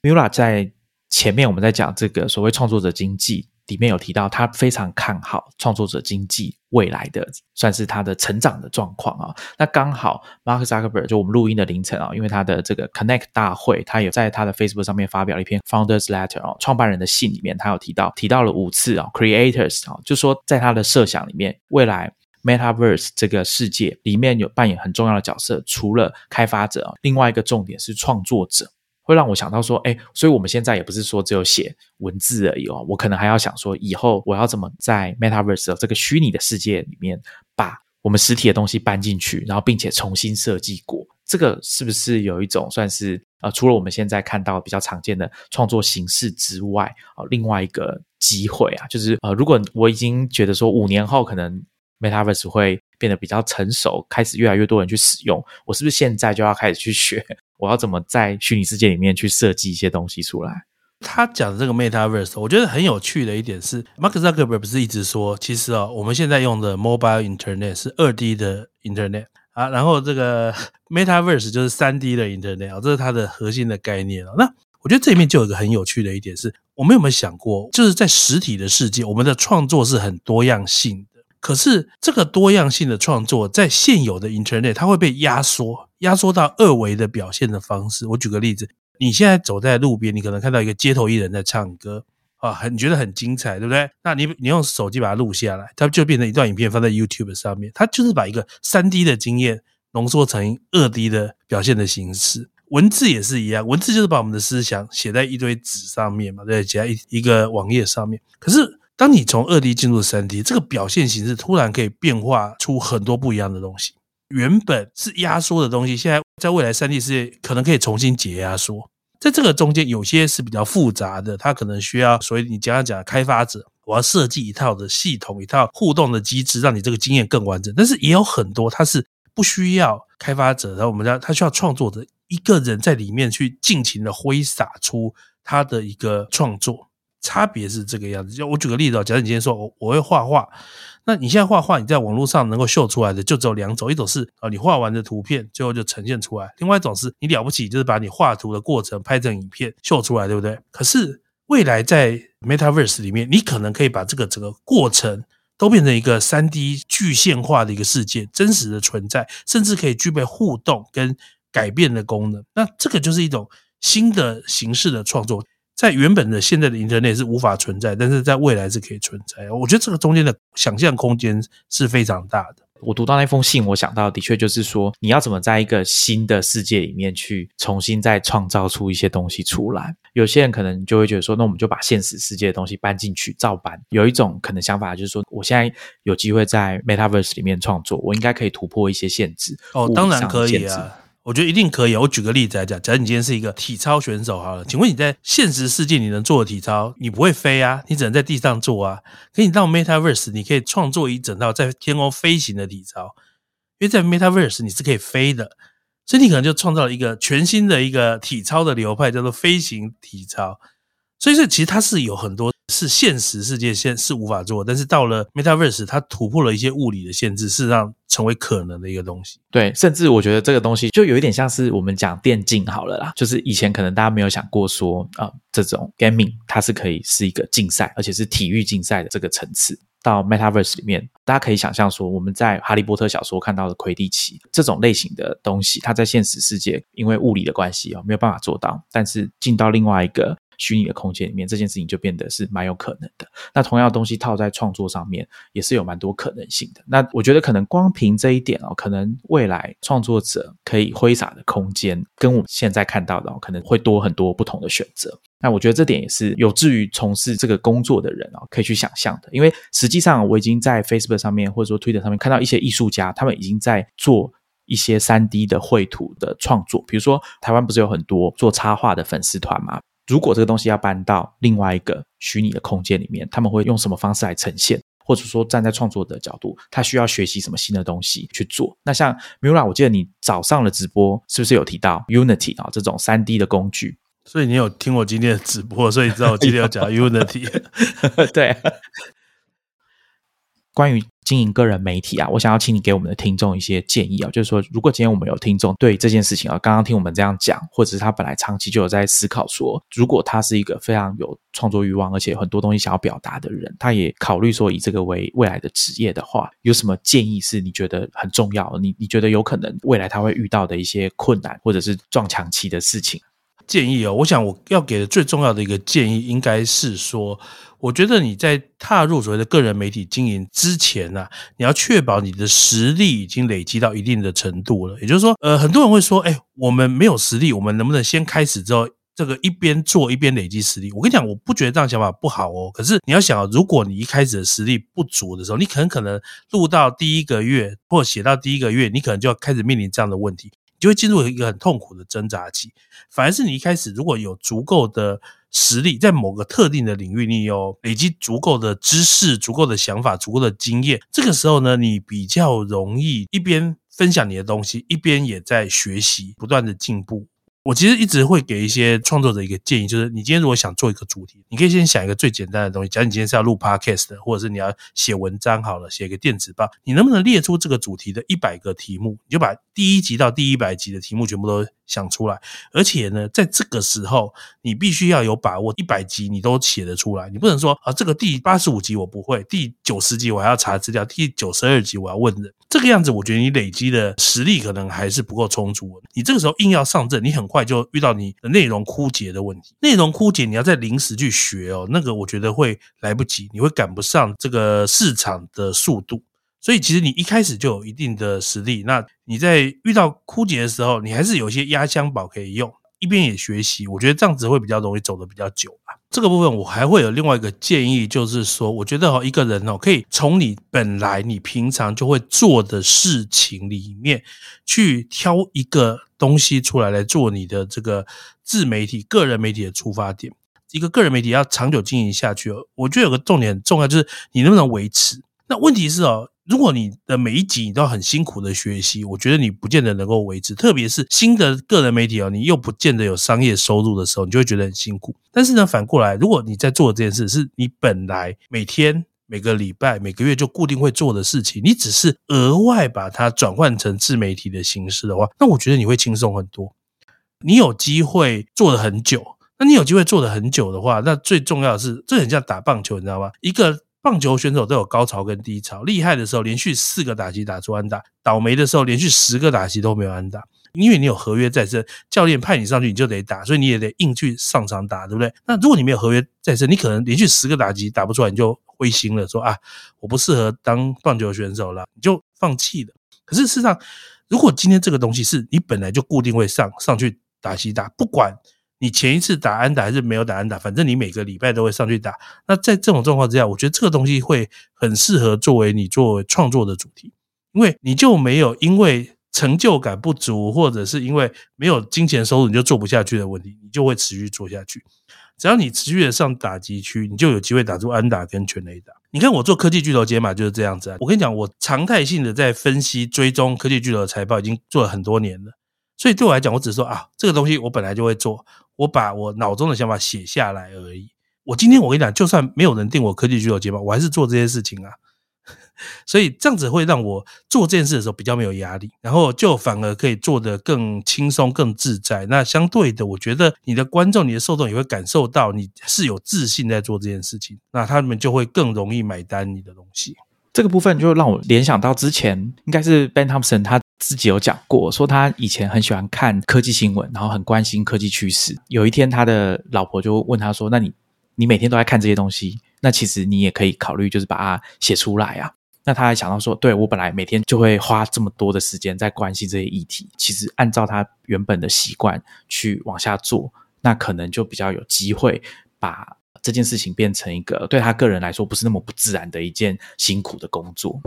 ，Mula 在前面我们在讲这个所谓创作者经济里面有提到，他非常看好创作者经济未来的算是他的成长的状况啊。那刚好 Mark Zuckerberg 就我们录音的凌晨啊，因为他的这个 Connect 大会，他有在他的 Facebook 上面发表了一篇 Founders Letter 啊，创办人的信里面，他有提到提到了五次啊，Creators 啊，就说在他的设想里面，未来。Metaverse 这个世界里面有扮演很重要的角色，除了开发者，另外一个重点是创作者，会让我想到说，哎，所以我们现在也不是说只有写文字而已哦，我可能还要想说，以后我要怎么在 Metaverse 这个虚拟的世界里面，把我们实体的东西搬进去，然后并且重新设计过，这个是不是有一种算是呃，除了我们现在看到比较常见的创作形式之外，啊，另外一个机会啊，就是呃，如果我已经觉得说五年后可能。Metaverse 会变得比较成熟，开始越来越多人去使用。我是不是现在就要开始去学？我要怎么在虚拟世界里面去设计一些东西出来？他讲的这个 Metaverse，我觉得很有趣的一点是，Mark Zuckerberg 不是一直说，其实哦，我们现在用的 Mobile Internet 是二 D 的 Internet 啊，然后这个 Metaverse 就是三 D 的 Internet 啊，这是它的核心的概念啊。那我觉得这里面就有一个很有趣的一点是，我们有没有想过，就是在实体的世界，我们的创作是很多样性的。可是这个多样性的创作，在现有的 Internet，它会被压缩，压缩到二维的表现的方式。我举个例子，你现在走在路边，你可能看到一个街头艺人在唱歌，啊，很觉得很精彩，对不对？那你你用手机把它录下来，它就变成一段影片放在 YouTube 上面。它就是把一个三 D 的经验浓缩成二 D 的表现的形式。文字也是一样，文字就是把我们的思想写在一堆纸上面嘛，对，写在一一个网页上面。可是当你从二 D 进入三 D，这个表现形式突然可以变化出很多不一样的东西。原本是压缩的东西，现在在未来三 D 世界可能可以重新解压缩。在这个中间，有些是比较复杂的，它可能需要，所以你讲讲开发者，我要设计一套的系统，一套互动的机制，让你这个经验更完整。但是也有很多，它是不需要开发者，然后我们讲它需要创作者一个人在里面去尽情的挥洒出他的一个创作。差别是这个样子，就我举个例子，假设你今天说我我会画画，那你现在画画，你在网络上能够秀出来的就只有两种，一种是啊你画完的图片最后就呈现出来，另外一种是你了不起就是把你画图的过程拍成影片秀出来，对不对？可是未来在 Metaverse 里面，你可能可以把这个整个过程都变成一个三 D 具现化的一个世界，真实的存在，甚至可以具备互动跟改变的功能。那这个就是一种新的形式的创作。在原本的现在的 Internet 是无法存在，但是在未来是可以存在。我觉得这个中间的想象空间是非常大的。我读到那封信，我想到的确就是说，你要怎么在一个新的世界里面去重新再创造出一些东西出来。有些人可能就会觉得说，那我们就把现实世界的东西搬进去照搬。有一种可能想法就是说，我现在有机会在 Metaverse 里面创作，我应该可以突破一些限制。哦，当然可以啊。我觉得一定可以。我举个例子来讲，假如你今天是一个体操选手，好了，请问你在现实世界你能做的体操，你不会飞啊，你只能在地上做啊。可你到 Metaverse，你可以创作一整套在天空飞行的体操，因为在 Metaverse 你是可以飞的，所以你可能就创造了一个全新的一个体操的流派，叫做飞行体操。所以说，其实它是有很多。是现实世界现是无法做，但是到了 Metaverse，它突破了一些物理的限制，事实上成为可能的一个东西。对，甚至我觉得这个东西就有一点像是我们讲电竞好了啦，就是以前可能大家没有想过说啊，这种 gaming 它是可以是一个竞赛，而且是体育竞赛的这个层次。到 Metaverse 里面，大家可以想象说，我们在哈利波特小说看到的魁地奇这种类型的东西，它在现实世界因为物理的关系哦，没有办法做到，但是进到另外一个。虚拟的空间里面，这件事情就变得是蛮有可能的。那同样的东西套在创作上面，也是有蛮多可能性的。那我觉得可能光凭这一点哦，可能未来创作者可以挥洒的空间，跟我们现在看到的可能会多很多不同的选择。那我觉得这点也是有志于从事这个工作的人哦，可以去想象的。因为实际上我已经在 Facebook 上面或者说 Twitter 上面看到一些艺术家，他们已经在做一些三 D 的绘图的创作。比如说台湾不是有很多做插画的粉丝团嘛？如果这个东西要搬到另外一个虚拟的空间里面，他们会用什么方式来呈现？或者说站在创作的角度，他需要学习什么新的东西去做？那像 Mira，我记得你早上的直播是不是有提到 Unity 啊这种三 D 的工具？所以你有听我今天的直播，所以知道我今天要讲 Unity。对，关于。经营个人媒体啊，我想要请你给我们的听众一些建议啊，就是说，如果今天我们有听众对这件事情啊，刚刚听我们这样讲，或者是他本来长期就有在思考说，如果他是一个非常有创作欲望，而且很多东西想要表达的人，他也考虑说以这个为未来的职业的话，有什么建议是你觉得很重要？你你觉得有可能未来他会遇到的一些困难，或者是撞墙期的事情？建议哦，我想我要给的最重要的一个建议，应该是说，我觉得你在踏入所谓的个人媒体经营之前呢，你要确保你的实力已经累积到一定的程度了。也就是说，呃，很多人会说，哎，我们没有实力，我们能不能先开始之后，这个一边做一边累积实力？我跟你讲，我不觉得这样想法不好哦。可是你要想，如果你一开始的实力不足的时候，你很可能录到第一个月或写到第一个月，你可能就要开始面临这样的问题。就会进入一个很痛苦的挣扎期。反而是你一开始如果有足够的实力，在某个特定的领域，你有累积足够的知识、足够的想法、足够的经验，这个时候呢，你比较容易一边分享你的东西，一边也在学习，不断的进步。我其实一直会给一些创作者一个建议，就是你今天如果想做一个主题，你可以先想一个最简单的东西。假如你今天是要录 podcast 的，或者是你要写文章好了，写一个电子报，你能不能列出这个主题的一百个题目？你就把第一集到第一百集的题目全部都。想出来，而且呢，在这个时候，你必须要有把握，一百集你都写得出来。你不能说啊，这个第八十五集我不会，第九十集我还要查资料，第九十二集我要问人。这个样子，我觉得你累积的实力可能还是不够充足。你这个时候硬要上阵，你很快就遇到你的内容枯竭的问题。内容枯竭，你要在临时去学哦，那个我觉得会来不及，你会赶不上这个市场的速度。所以其实你一开始就有一定的实力，那你在遇到枯竭的时候，你还是有一些压箱宝可以用，一边也学习，我觉得这样子会比较容易走得比较久。这个部分我还会有另外一个建议，就是说，我觉得哦，一个人哦，可以从你本来你平常就会做的事情里面去挑一个东西出来来做你的这个自媒体、个人媒体的出发点。一个个人媒体要长久经营下去，我觉得有个重点很重要，就是你能不能维持。那问题是哦。如果你的每一集你都很辛苦的学习，我觉得你不见得能够维持。特别是新的个人媒体哦，你又不见得有商业收入的时候，你就会觉得很辛苦。但是呢，反过来，如果你在做这件事是你本来每天、每个礼拜、每个月就固定会做的事情，你只是额外把它转换成自媒体的形式的话，那我觉得你会轻松很多。你有机会做了很久，那你有机会做了很久的话，那最重要的是，这很像打棒球，你知道吗？一个。棒球选手都有高潮跟低潮，厉害的时候连续四个打击打出安打，倒霉的时候连续十个打击都没有安打。因为你有合约在身，教练派你上去你就得打，所以你也得硬去上场打，对不对？那如果你没有合约在身，你可能连续十个打击打不出来，你就灰心了，说啊，我不适合当棒球选手了，你就放弃了。可是事实上，如果今天这个东西是你本来就固定会上上去打击打，不管。你前一次打安打还是没有打安打，反正你每个礼拜都会上去打。那在这种状况之下，我觉得这个东西会很适合作为你作为创作的主题，因为你就没有因为成就感不足，或者是因为没有金钱收入你就做不下去的问题，你就会持续做下去。只要你持续的上打击区，你就有机会打出安打跟全垒打。你看我做科技巨头解码就是这样子啊。我跟你讲，我常态性的在分析追踪科技巨头的财报，已经做了很多年了。所以对我来讲，我只是说啊，这个东西我本来就会做。我把我脑中的想法写下来而已。我今天我跟你讲，就算没有人定我科技巨头节目，我还是做这些事情啊。所以这样子会让我做这件事的时候比较没有压力，然后就反而可以做得更轻松、更自在。那相对的，我觉得你的观众、你的受众也会感受到你是有自信在做这件事情，那他们就会更容易买单你的东西。这个部分就让我联想到之前应该是 Ben Thompson 他。自己有讲过，说他以前很喜欢看科技新闻，然后很关心科技趋势。有一天，他的老婆就问他说：“那你你每天都在看这些东西，那其实你也可以考虑，就是把它写出来啊。”那他还想到说：“对我本来每天就会花这么多的时间在关心这些议题，其实按照他原本的习惯去往下做，那可能就比较有机会把这件事情变成一个对他个人来说不是那么不自然的一件辛苦的工作。”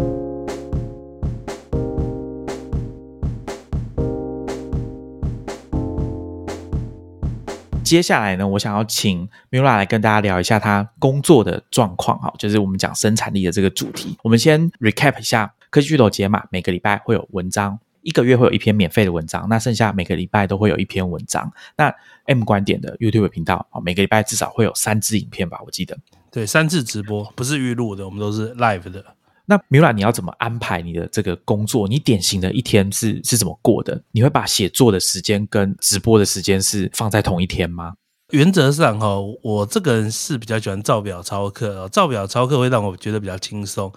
接下来呢，我想要请 Mila 来跟大家聊一下他工作的状况，哈，就是我们讲生产力的这个主题。我们先 recap 一下科技巨头解码，每个礼拜会有文章，一个月会有一篇免费的文章，那剩下每个礼拜都会有一篇文章。那 M 观点的 YouTube 频道，啊，每个礼拜至少会有三支影片吧，我记得。对，三次直播，不是预录的，我们都是 live 的。那米拉，你要怎么安排你的这个工作？你典型的一天是是怎么过的？你会把写作的时间跟直播的时间是放在同一天吗？原则上哈，我这个人是比较喜欢照表操课，照表操课会让我觉得比较轻松。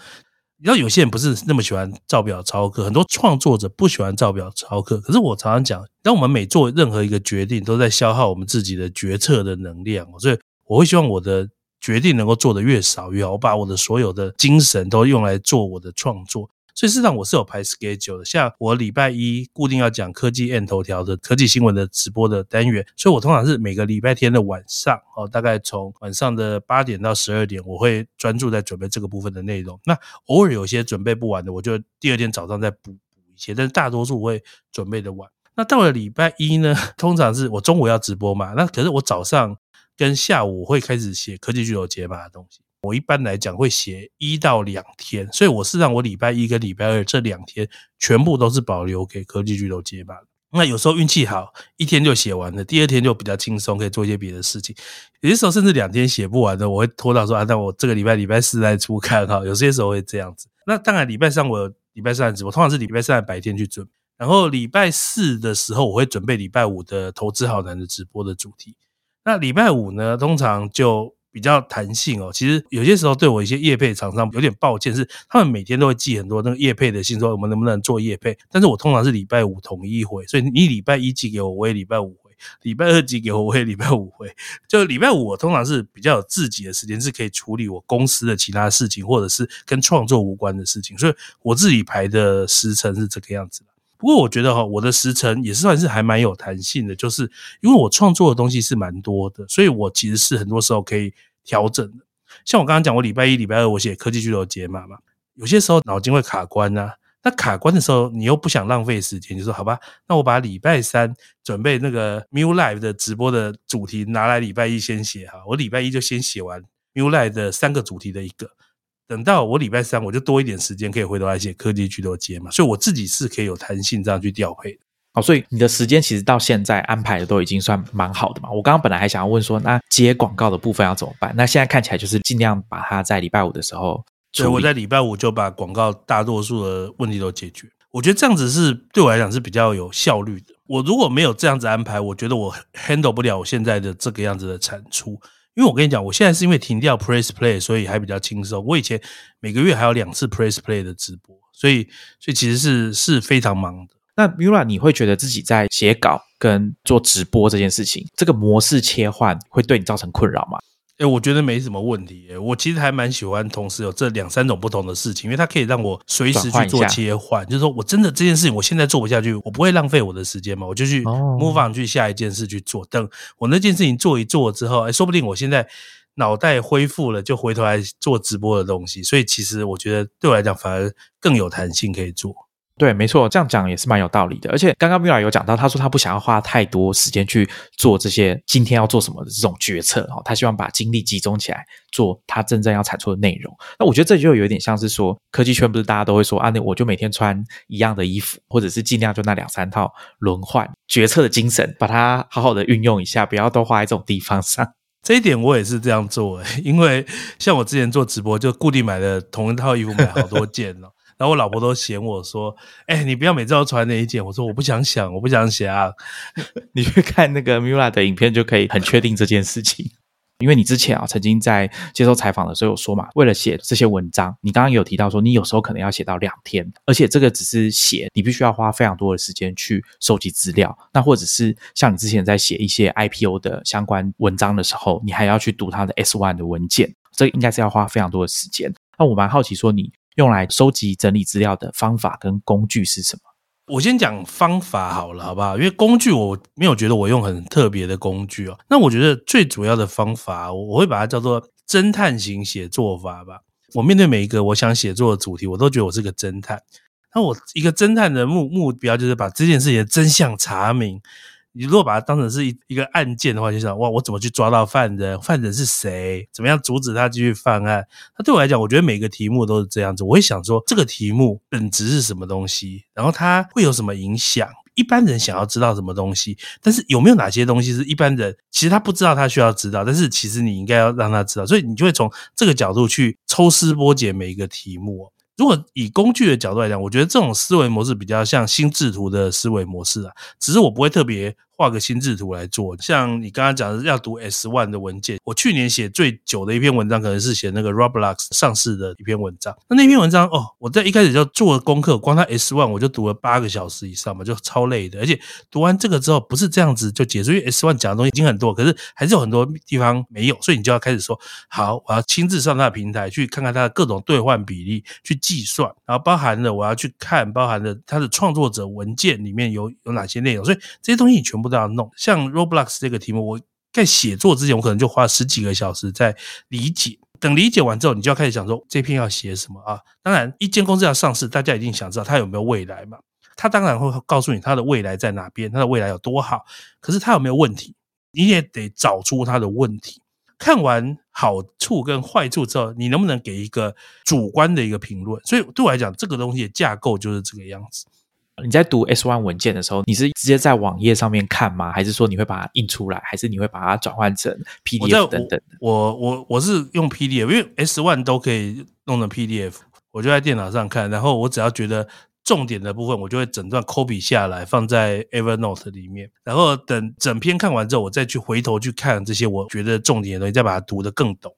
你知道有些人不是那么喜欢照表操课，很多创作者不喜欢照表操课。可是我常常讲，当我们每做任何一个决定，都在消耗我们自己的决策的能量，所以我会希望我的。决定能够做的越少越好，我把我的所有的精神都用来做我的创作，所以事实上我是有排 schedule 的。像我礼拜一固定要讲科技 N 头条的科技新闻的直播的单元，所以我通常是每个礼拜天的晚上哦，大概从晚上的八点到十二点，我会专注在准备这个部分的内容。那偶尔有些准备不完的，我就第二天早上再补补一些，但是大多数会准备的晚。那到了礼拜一呢，通常是我中午要直播嘛，那可是我早上。跟下午会开始写科技巨头解码的东西，我一般来讲会写一到两天，所以我是让我礼拜一跟礼拜二这两天全部都是保留给科技巨头解码。那有时候运气好，一天就写完了，第二天就比较轻松，可以做一些别的事情。有些时候甚至两天写不完的，我会拖到说啊，那我这个礼拜礼拜四再出看哈。有些时候会这样子。那当然礼拜三我礼拜三直播，通常是礼拜三白天去准，然后礼拜四的时候我会准备礼拜五的投资好难的直播的主题。那礼拜五呢，通常就比较弹性哦。其实有些时候对我一些业配厂商有点抱歉，是他们每天都会寄很多那个业配的信，说我们能不能做业配。但是我通常是礼拜五统一回，所以你礼拜一寄给我，我也礼拜五回；礼拜二寄给我，我也礼拜五回。就礼拜五我通常是比较有自己的时间，是可以处理我公司的其他事情，或者是跟创作无关的事情，所以我自己排的时程是这个样子的。不过我觉得哈，我的时程也是算是还蛮有弹性的，就是因为我创作的东西是蛮多的，所以我其实是很多时候可以调整的。像我刚刚讲，我礼拜一、礼拜二我写科技巨头解码嘛，有些时候脑筋会卡关啊。那卡关的时候，你又不想浪费时间，就说好吧，那我把礼拜三准备那个 New Live 的直播的主题拿来礼拜一先写哈，我礼拜一就先写完 New Live 的三个主题的一个。等到我礼拜三，我就多一点时间可以回头来写科技巨头接嘛，所以我自己是可以有弹性这样去调配的。好，所以你的时间其实到现在安排的都已经算蛮好的嘛。我刚刚本来还想要问说，那接广告的部分要怎么办？那现在看起来就是尽量把它在礼拜五的时候，所以我在礼拜五就把广告大多数的问题都解决。我觉得这样子是对我来讲是比较有效率的。我如果没有这样子安排，我觉得我 handle 不了我现在的这个样子的产出。因为我跟你讲，我现在是因为停掉 Press Play，所以还比较轻松。我以前每个月还有两次 Press Play 的直播，所以所以其实是是非常忙的。那 Mira，你会觉得自己在写稿跟做直播这件事情，这个模式切换会对你造成困扰吗？哎，我觉得没什么问题。我其实还蛮喜欢同时有这两三种不同的事情，因为它可以让我随时去做切换。就是说我真的这件事情我现在做不下去，我不会浪费我的时间嘛，我就去 move on 去下一件事去做。等我那件事情做一做之后，哎，说不定我现在脑袋恢复了，就回头来做直播的东西。所以其实我觉得对我来讲反而更有弹性可以做。对，没错，这样讲也是蛮有道理的。而且刚刚米拉有讲到，他说他不想要花太多时间去做这些今天要做什么的这种决策哈，他希望把精力集中起来做他真正要产出的内容。那我觉得这就有点像是说，科技圈不是大家都会说啊，那我就每天穿一样的衣服，或者是尽量就那两三套轮换。决策的精神，把它好好的运用一下，不要都花在这种地方上。这一点我也是这样做，因为像我之前做直播，就固定买的同一套衣服买好多件了。然后我老婆都嫌我说：“哎，你不要每次都穿那一件。”我说：“我不想想，我不想想。”你去看那个 Mula 的影片就可以很确定这件事情。因为你之前啊曾经在接受采访的时候有说嘛，为了写这些文章，你刚刚有提到说你有时候可能要写到两天，而且这个只是写，你必须要花非常多的时间去收集资料。那或者是像你之前在写一些 IPO 的相关文章的时候，你还要去读它的 S one 的文件，这应该是要花非常多的时间。那我蛮好奇说你。用来收集整理资料的方法跟工具是什么？我先讲方法好了，好不好？因为工具我没有觉得我用很特别的工具哦。那我觉得最主要的方法，我会把它叫做侦探型写作法吧。我面对每一个我想写作的主题，我都觉得我是个侦探。那我一个侦探的目目标就是把这件事情的真相查明。你如果把它当成是一一个案件的话，就想哇，我怎么去抓到犯人？犯人是谁？怎么样阻止他继续犯案？那对我来讲，我觉得每个题目都是这样子。我会想说，这个题目本质是什么东西？然后它会有什么影响？一般人想要知道什么东西？但是有没有哪些东西是一般人其实他不知道，他需要知道？但是其实你应该要让他知道。所以你就会从这个角度去抽丝剥茧每一个题目。如果以工具的角度来讲，我觉得这种思维模式比较像心智图的思维模式啊，只是我不会特别。画个心智图来做，像你刚刚讲的要读 S one 的文件，我去年写最久的一篇文章，可能是写那个 Roblox 上市的一篇文章。那那篇文章哦，我在一开始就做了功课，光它 S one 我就读了八个小时以上嘛，就超累的。而且读完这个之后，不是这样子就结束，因为 S one 讲的东西已经很多，可是还是有很多地方没有，所以你就要开始说，好，我要亲自上它的平台去看看它的各种兑换比例，去计算，然后包含了我要去看，包含了它的创作者文件里面有有哪些内容，所以这些东西你全部。都要弄，像 Roblox 这个题目，我在写作之前，我可能就花十几个小时在理解。等理解完之后，你就要开始想说这篇要写什么啊？当然，一间公司要上市，大家一定想知道它有没有未来嘛？它当然会告诉你它的未来在哪边，它的未来有多好。可是它有没有问题？你也得找出它的问题。看完好处跟坏处之后，你能不能给一个主观的一个评论？所以对我来讲，这个东西的架构就是这个样子。你在读 S one 文件的时候，你是直接在网页上面看吗？还是说你会把它印出来？还是你会把它转换成 PDF 等等？我我我是用 PDF，因为 S one 都可以弄成 PDF，我就在电脑上看。然后我只要觉得重点的部分，我就会整段 copy 下来放在 Evernote 里面。然后等整篇看完之后，我再去回头去看这些我觉得重点的东西，再把它读得更懂。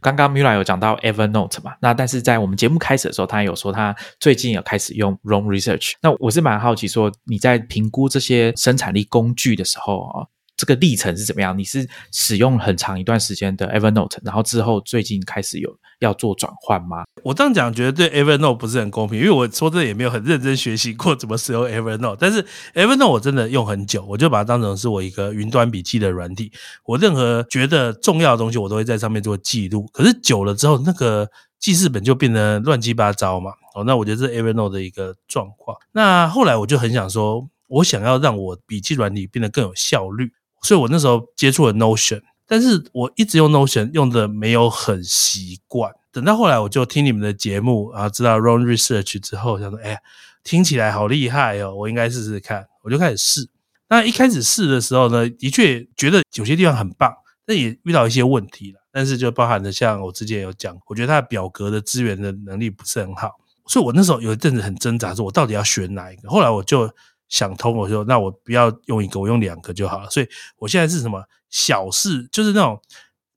刚刚 Mila 有讲到 Evernote 嘛？那但是在我们节目开始的时候，他有说他最近有开始用 Roam Research。那我是蛮好奇，说你在评估这些生产力工具的时候啊。这个历程是怎么样？你是使用很长一段时间的 Evernote，然后之后最近开始有要做转换吗？我这样讲觉得对 Evernote 不是很公平，因为我说这也没有很认真学习过怎么使用 Evernote。但是 Evernote 我真的用很久，我就把它当成是我一个云端笔记的软体。我任何觉得重要的东西，我都会在上面做记录。可是久了之后，那个记事本就变得乱七八糟嘛。哦，那我觉得是 Evernote 的一个状况。那后来我就很想说，我想要让我笔记软体变得更有效率。所以我那时候接触了 Notion，但是我一直用 Notion 用的没有很习惯。等到后来我就听你们的节目，然后知道 Run Research 之后，想说，哎呀，听起来好厉害哦，我应该试试看。我就开始试。那一开始试的时候呢，的确觉得有些地方很棒，但也遇到一些问题了。但是就包含着像我之前有讲，我觉得它的表格的资源的能力不是很好，所以我那时候有一阵子很挣扎，说我到底要选哪一个。后来我就。想通，我说那我不要用一个，我用两个就好了。所以我现在是什么小事，就是那种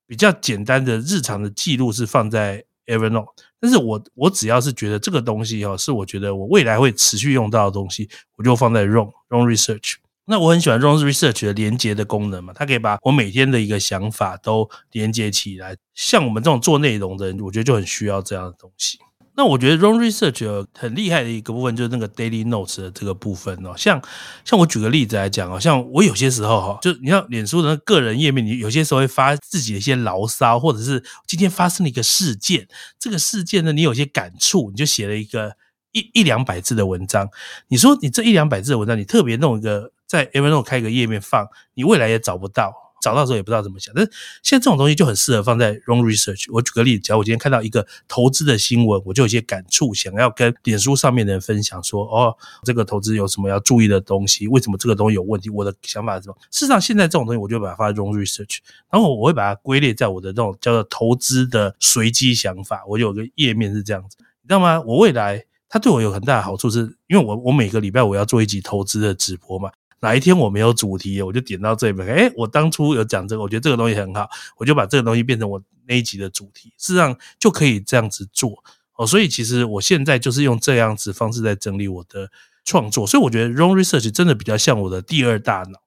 比较简单的日常的记录是放在 Evernote，但是我我只要是觉得这个东西哦，是我觉得我未来会持续用到的东西，我就放在 Roam Roam Research。那我很喜欢 Roam Research 的连接的功能嘛，它可以把我每天的一个想法都连接起来。像我们这种做内容的人，我觉得就很需要这样的东西。那我觉得 Roam Research 很厉害的一个部分就是那个 Daily Notes 的这个部分哦。像像我举个例子来讲哦，像我有些时候哈，就你像脸书的个人页面，你有些时候会发自己的一些牢骚，或者是今天发生了一个事件，这个事件呢，你有些感触，你就写了一个一一两百字的文章。你说你这一两百字的文章，你特别弄一个在 Evernote 开一个页面放，你未来也找不到。找到时候也不知道怎么想，但是现在这种东西就很适合放在 Wrong Research。我举个例子，假如我今天看到一个投资的新闻，我就有些感触，想要跟脸书上面的人分享，说哦，这个投资有什么要注意的东西？为什么这个东西有问题？我的想法是什么？事实上，现在这种东西，我就把它放在 Wrong Research，然后我会把它归类在我的这种叫做投资的随机想法。我有个页面是这样子，你知道吗？我未来它对我有很大的好处，是因为我我每个礼拜我要做一集投资的直播嘛。哪一天我没有主题，我就点到这边。哎，我当初有讲这个，我觉得这个东西很好，我就把这个东西变成我那一集的主题，事实上就可以这样子做哦。所以其实我现在就是用这样子方式在整理我的创作，所以我觉得 Wrong Research 真的比较像我的第二大脑，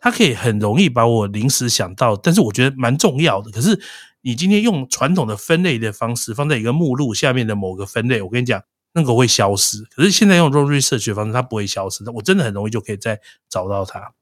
它可以很容易把我临时想到，但是我觉得蛮重要的。可是你今天用传统的分类的方式放在一个目录下面的某个分类，我跟你讲。那个会消失，可是现在用 Roam Research 的方式，它不会消失。我真的很容易就可以再找到它。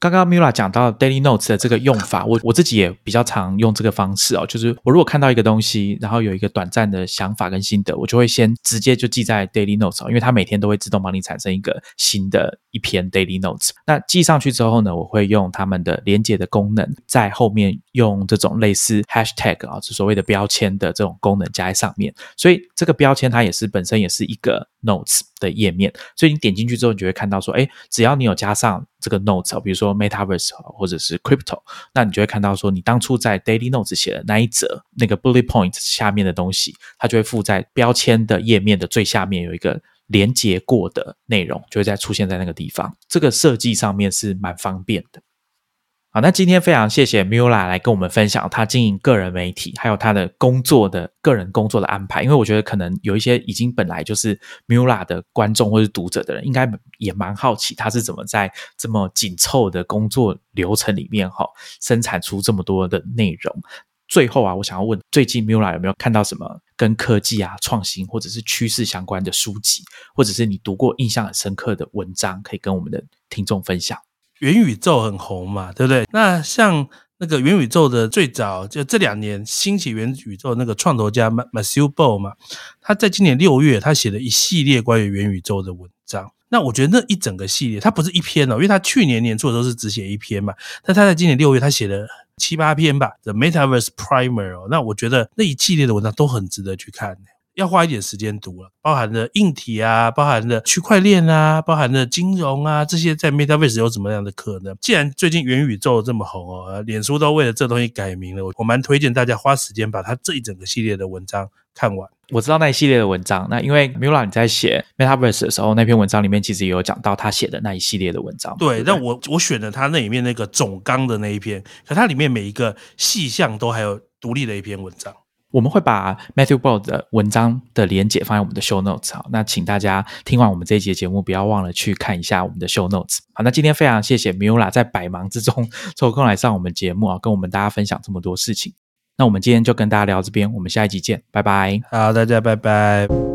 刚刚 Mila 讲到 Daily Notes 的这个用法，我我自己也比较常用这个方式哦。就是我如果看到一个东西，然后有一个短暂的想法跟心得，我就会先直接就记在 Daily Notes 哦，因为它每天都会自动帮你产生一个新的一篇 Daily Notes。那记上去之后呢，我会用他们的连接的功能，在后面用这种类似 Hashtag 啊，就所谓的标签的这种功能加在上面。所以这个标签它也是本身也是一个 Notes 的页面，所以你点进去之后，你就会看到说，哎，只要你有加上。这个 notes 比如说 metaverse 或者是 crypto，那你就会看到说，你当初在 daily notes 写的那一则那个 bullet point 下面的东西，它就会附在标签的页面的最下面有一个连接过的内容，就会再出现在那个地方。这个设计上面是蛮方便的。好，那今天非常谢谢 Mula 来跟我们分享他经营个人媒体，还有他的工作的个人工作的安排。因为我觉得可能有一些已经本来就是 Mula 的观众或是读者的人，应该也蛮好奇他是怎么在这么紧凑的工作流程里面哈，生产出这么多的内容。最后啊，我想要问，最近 Mula 有没有看到什么跟科技啊、创新或者是趋势相关的书籍，或者是你读过印象很深刻的文章，可以跟我们的听众分享？元宇宙很红嘛，对不对？那像那个元宇宙的最早就这两年兴起元宇宙那个创投家 Matthew Ball 嘛，他在今年六月他写了一系列关于元宇宙的文章。那我觉得那一整个系列，他不是一篇哦，因为他去年年初的时候是只写一篇嘛，但他在今年六月他写了七八篇吧，The Metaverse Primer 哦。那我觉得那一系列的文章都很值得去看。要花一点时间读了，包含了硬体啊，包含了区块链啊，包含了金融啊，这些在 MetaVerse 有什么样的可能？既然最近元宇宙这么红哦，脸书都为了这东西改名了，我我蛮推荐大家花时间把它这一整个系列的文章看完。我知道那一系列的文章，那因为 Mula 你在写 MetaVerse 的时候，那篇文章里面其实也有讲到他写的那一系列的文章。对，但我我选了他那里面那个总纲的那一篇，可它里面每一个细项都还有独立的一篇文章。我们会把 Matthew Ball 的文章的连接放在我们的 Show Notes 好，那请大家听完我们这一节节目，不要忘了去看一下我们的 Show Notes。好，那今天非常谢谢 Mula 在百忙之中抽空来上我们节目啊，跟我们大家分享这么多事情。那我们今天就跟大家聊这边，我们下一集见，拜拜。好，大家拜拜。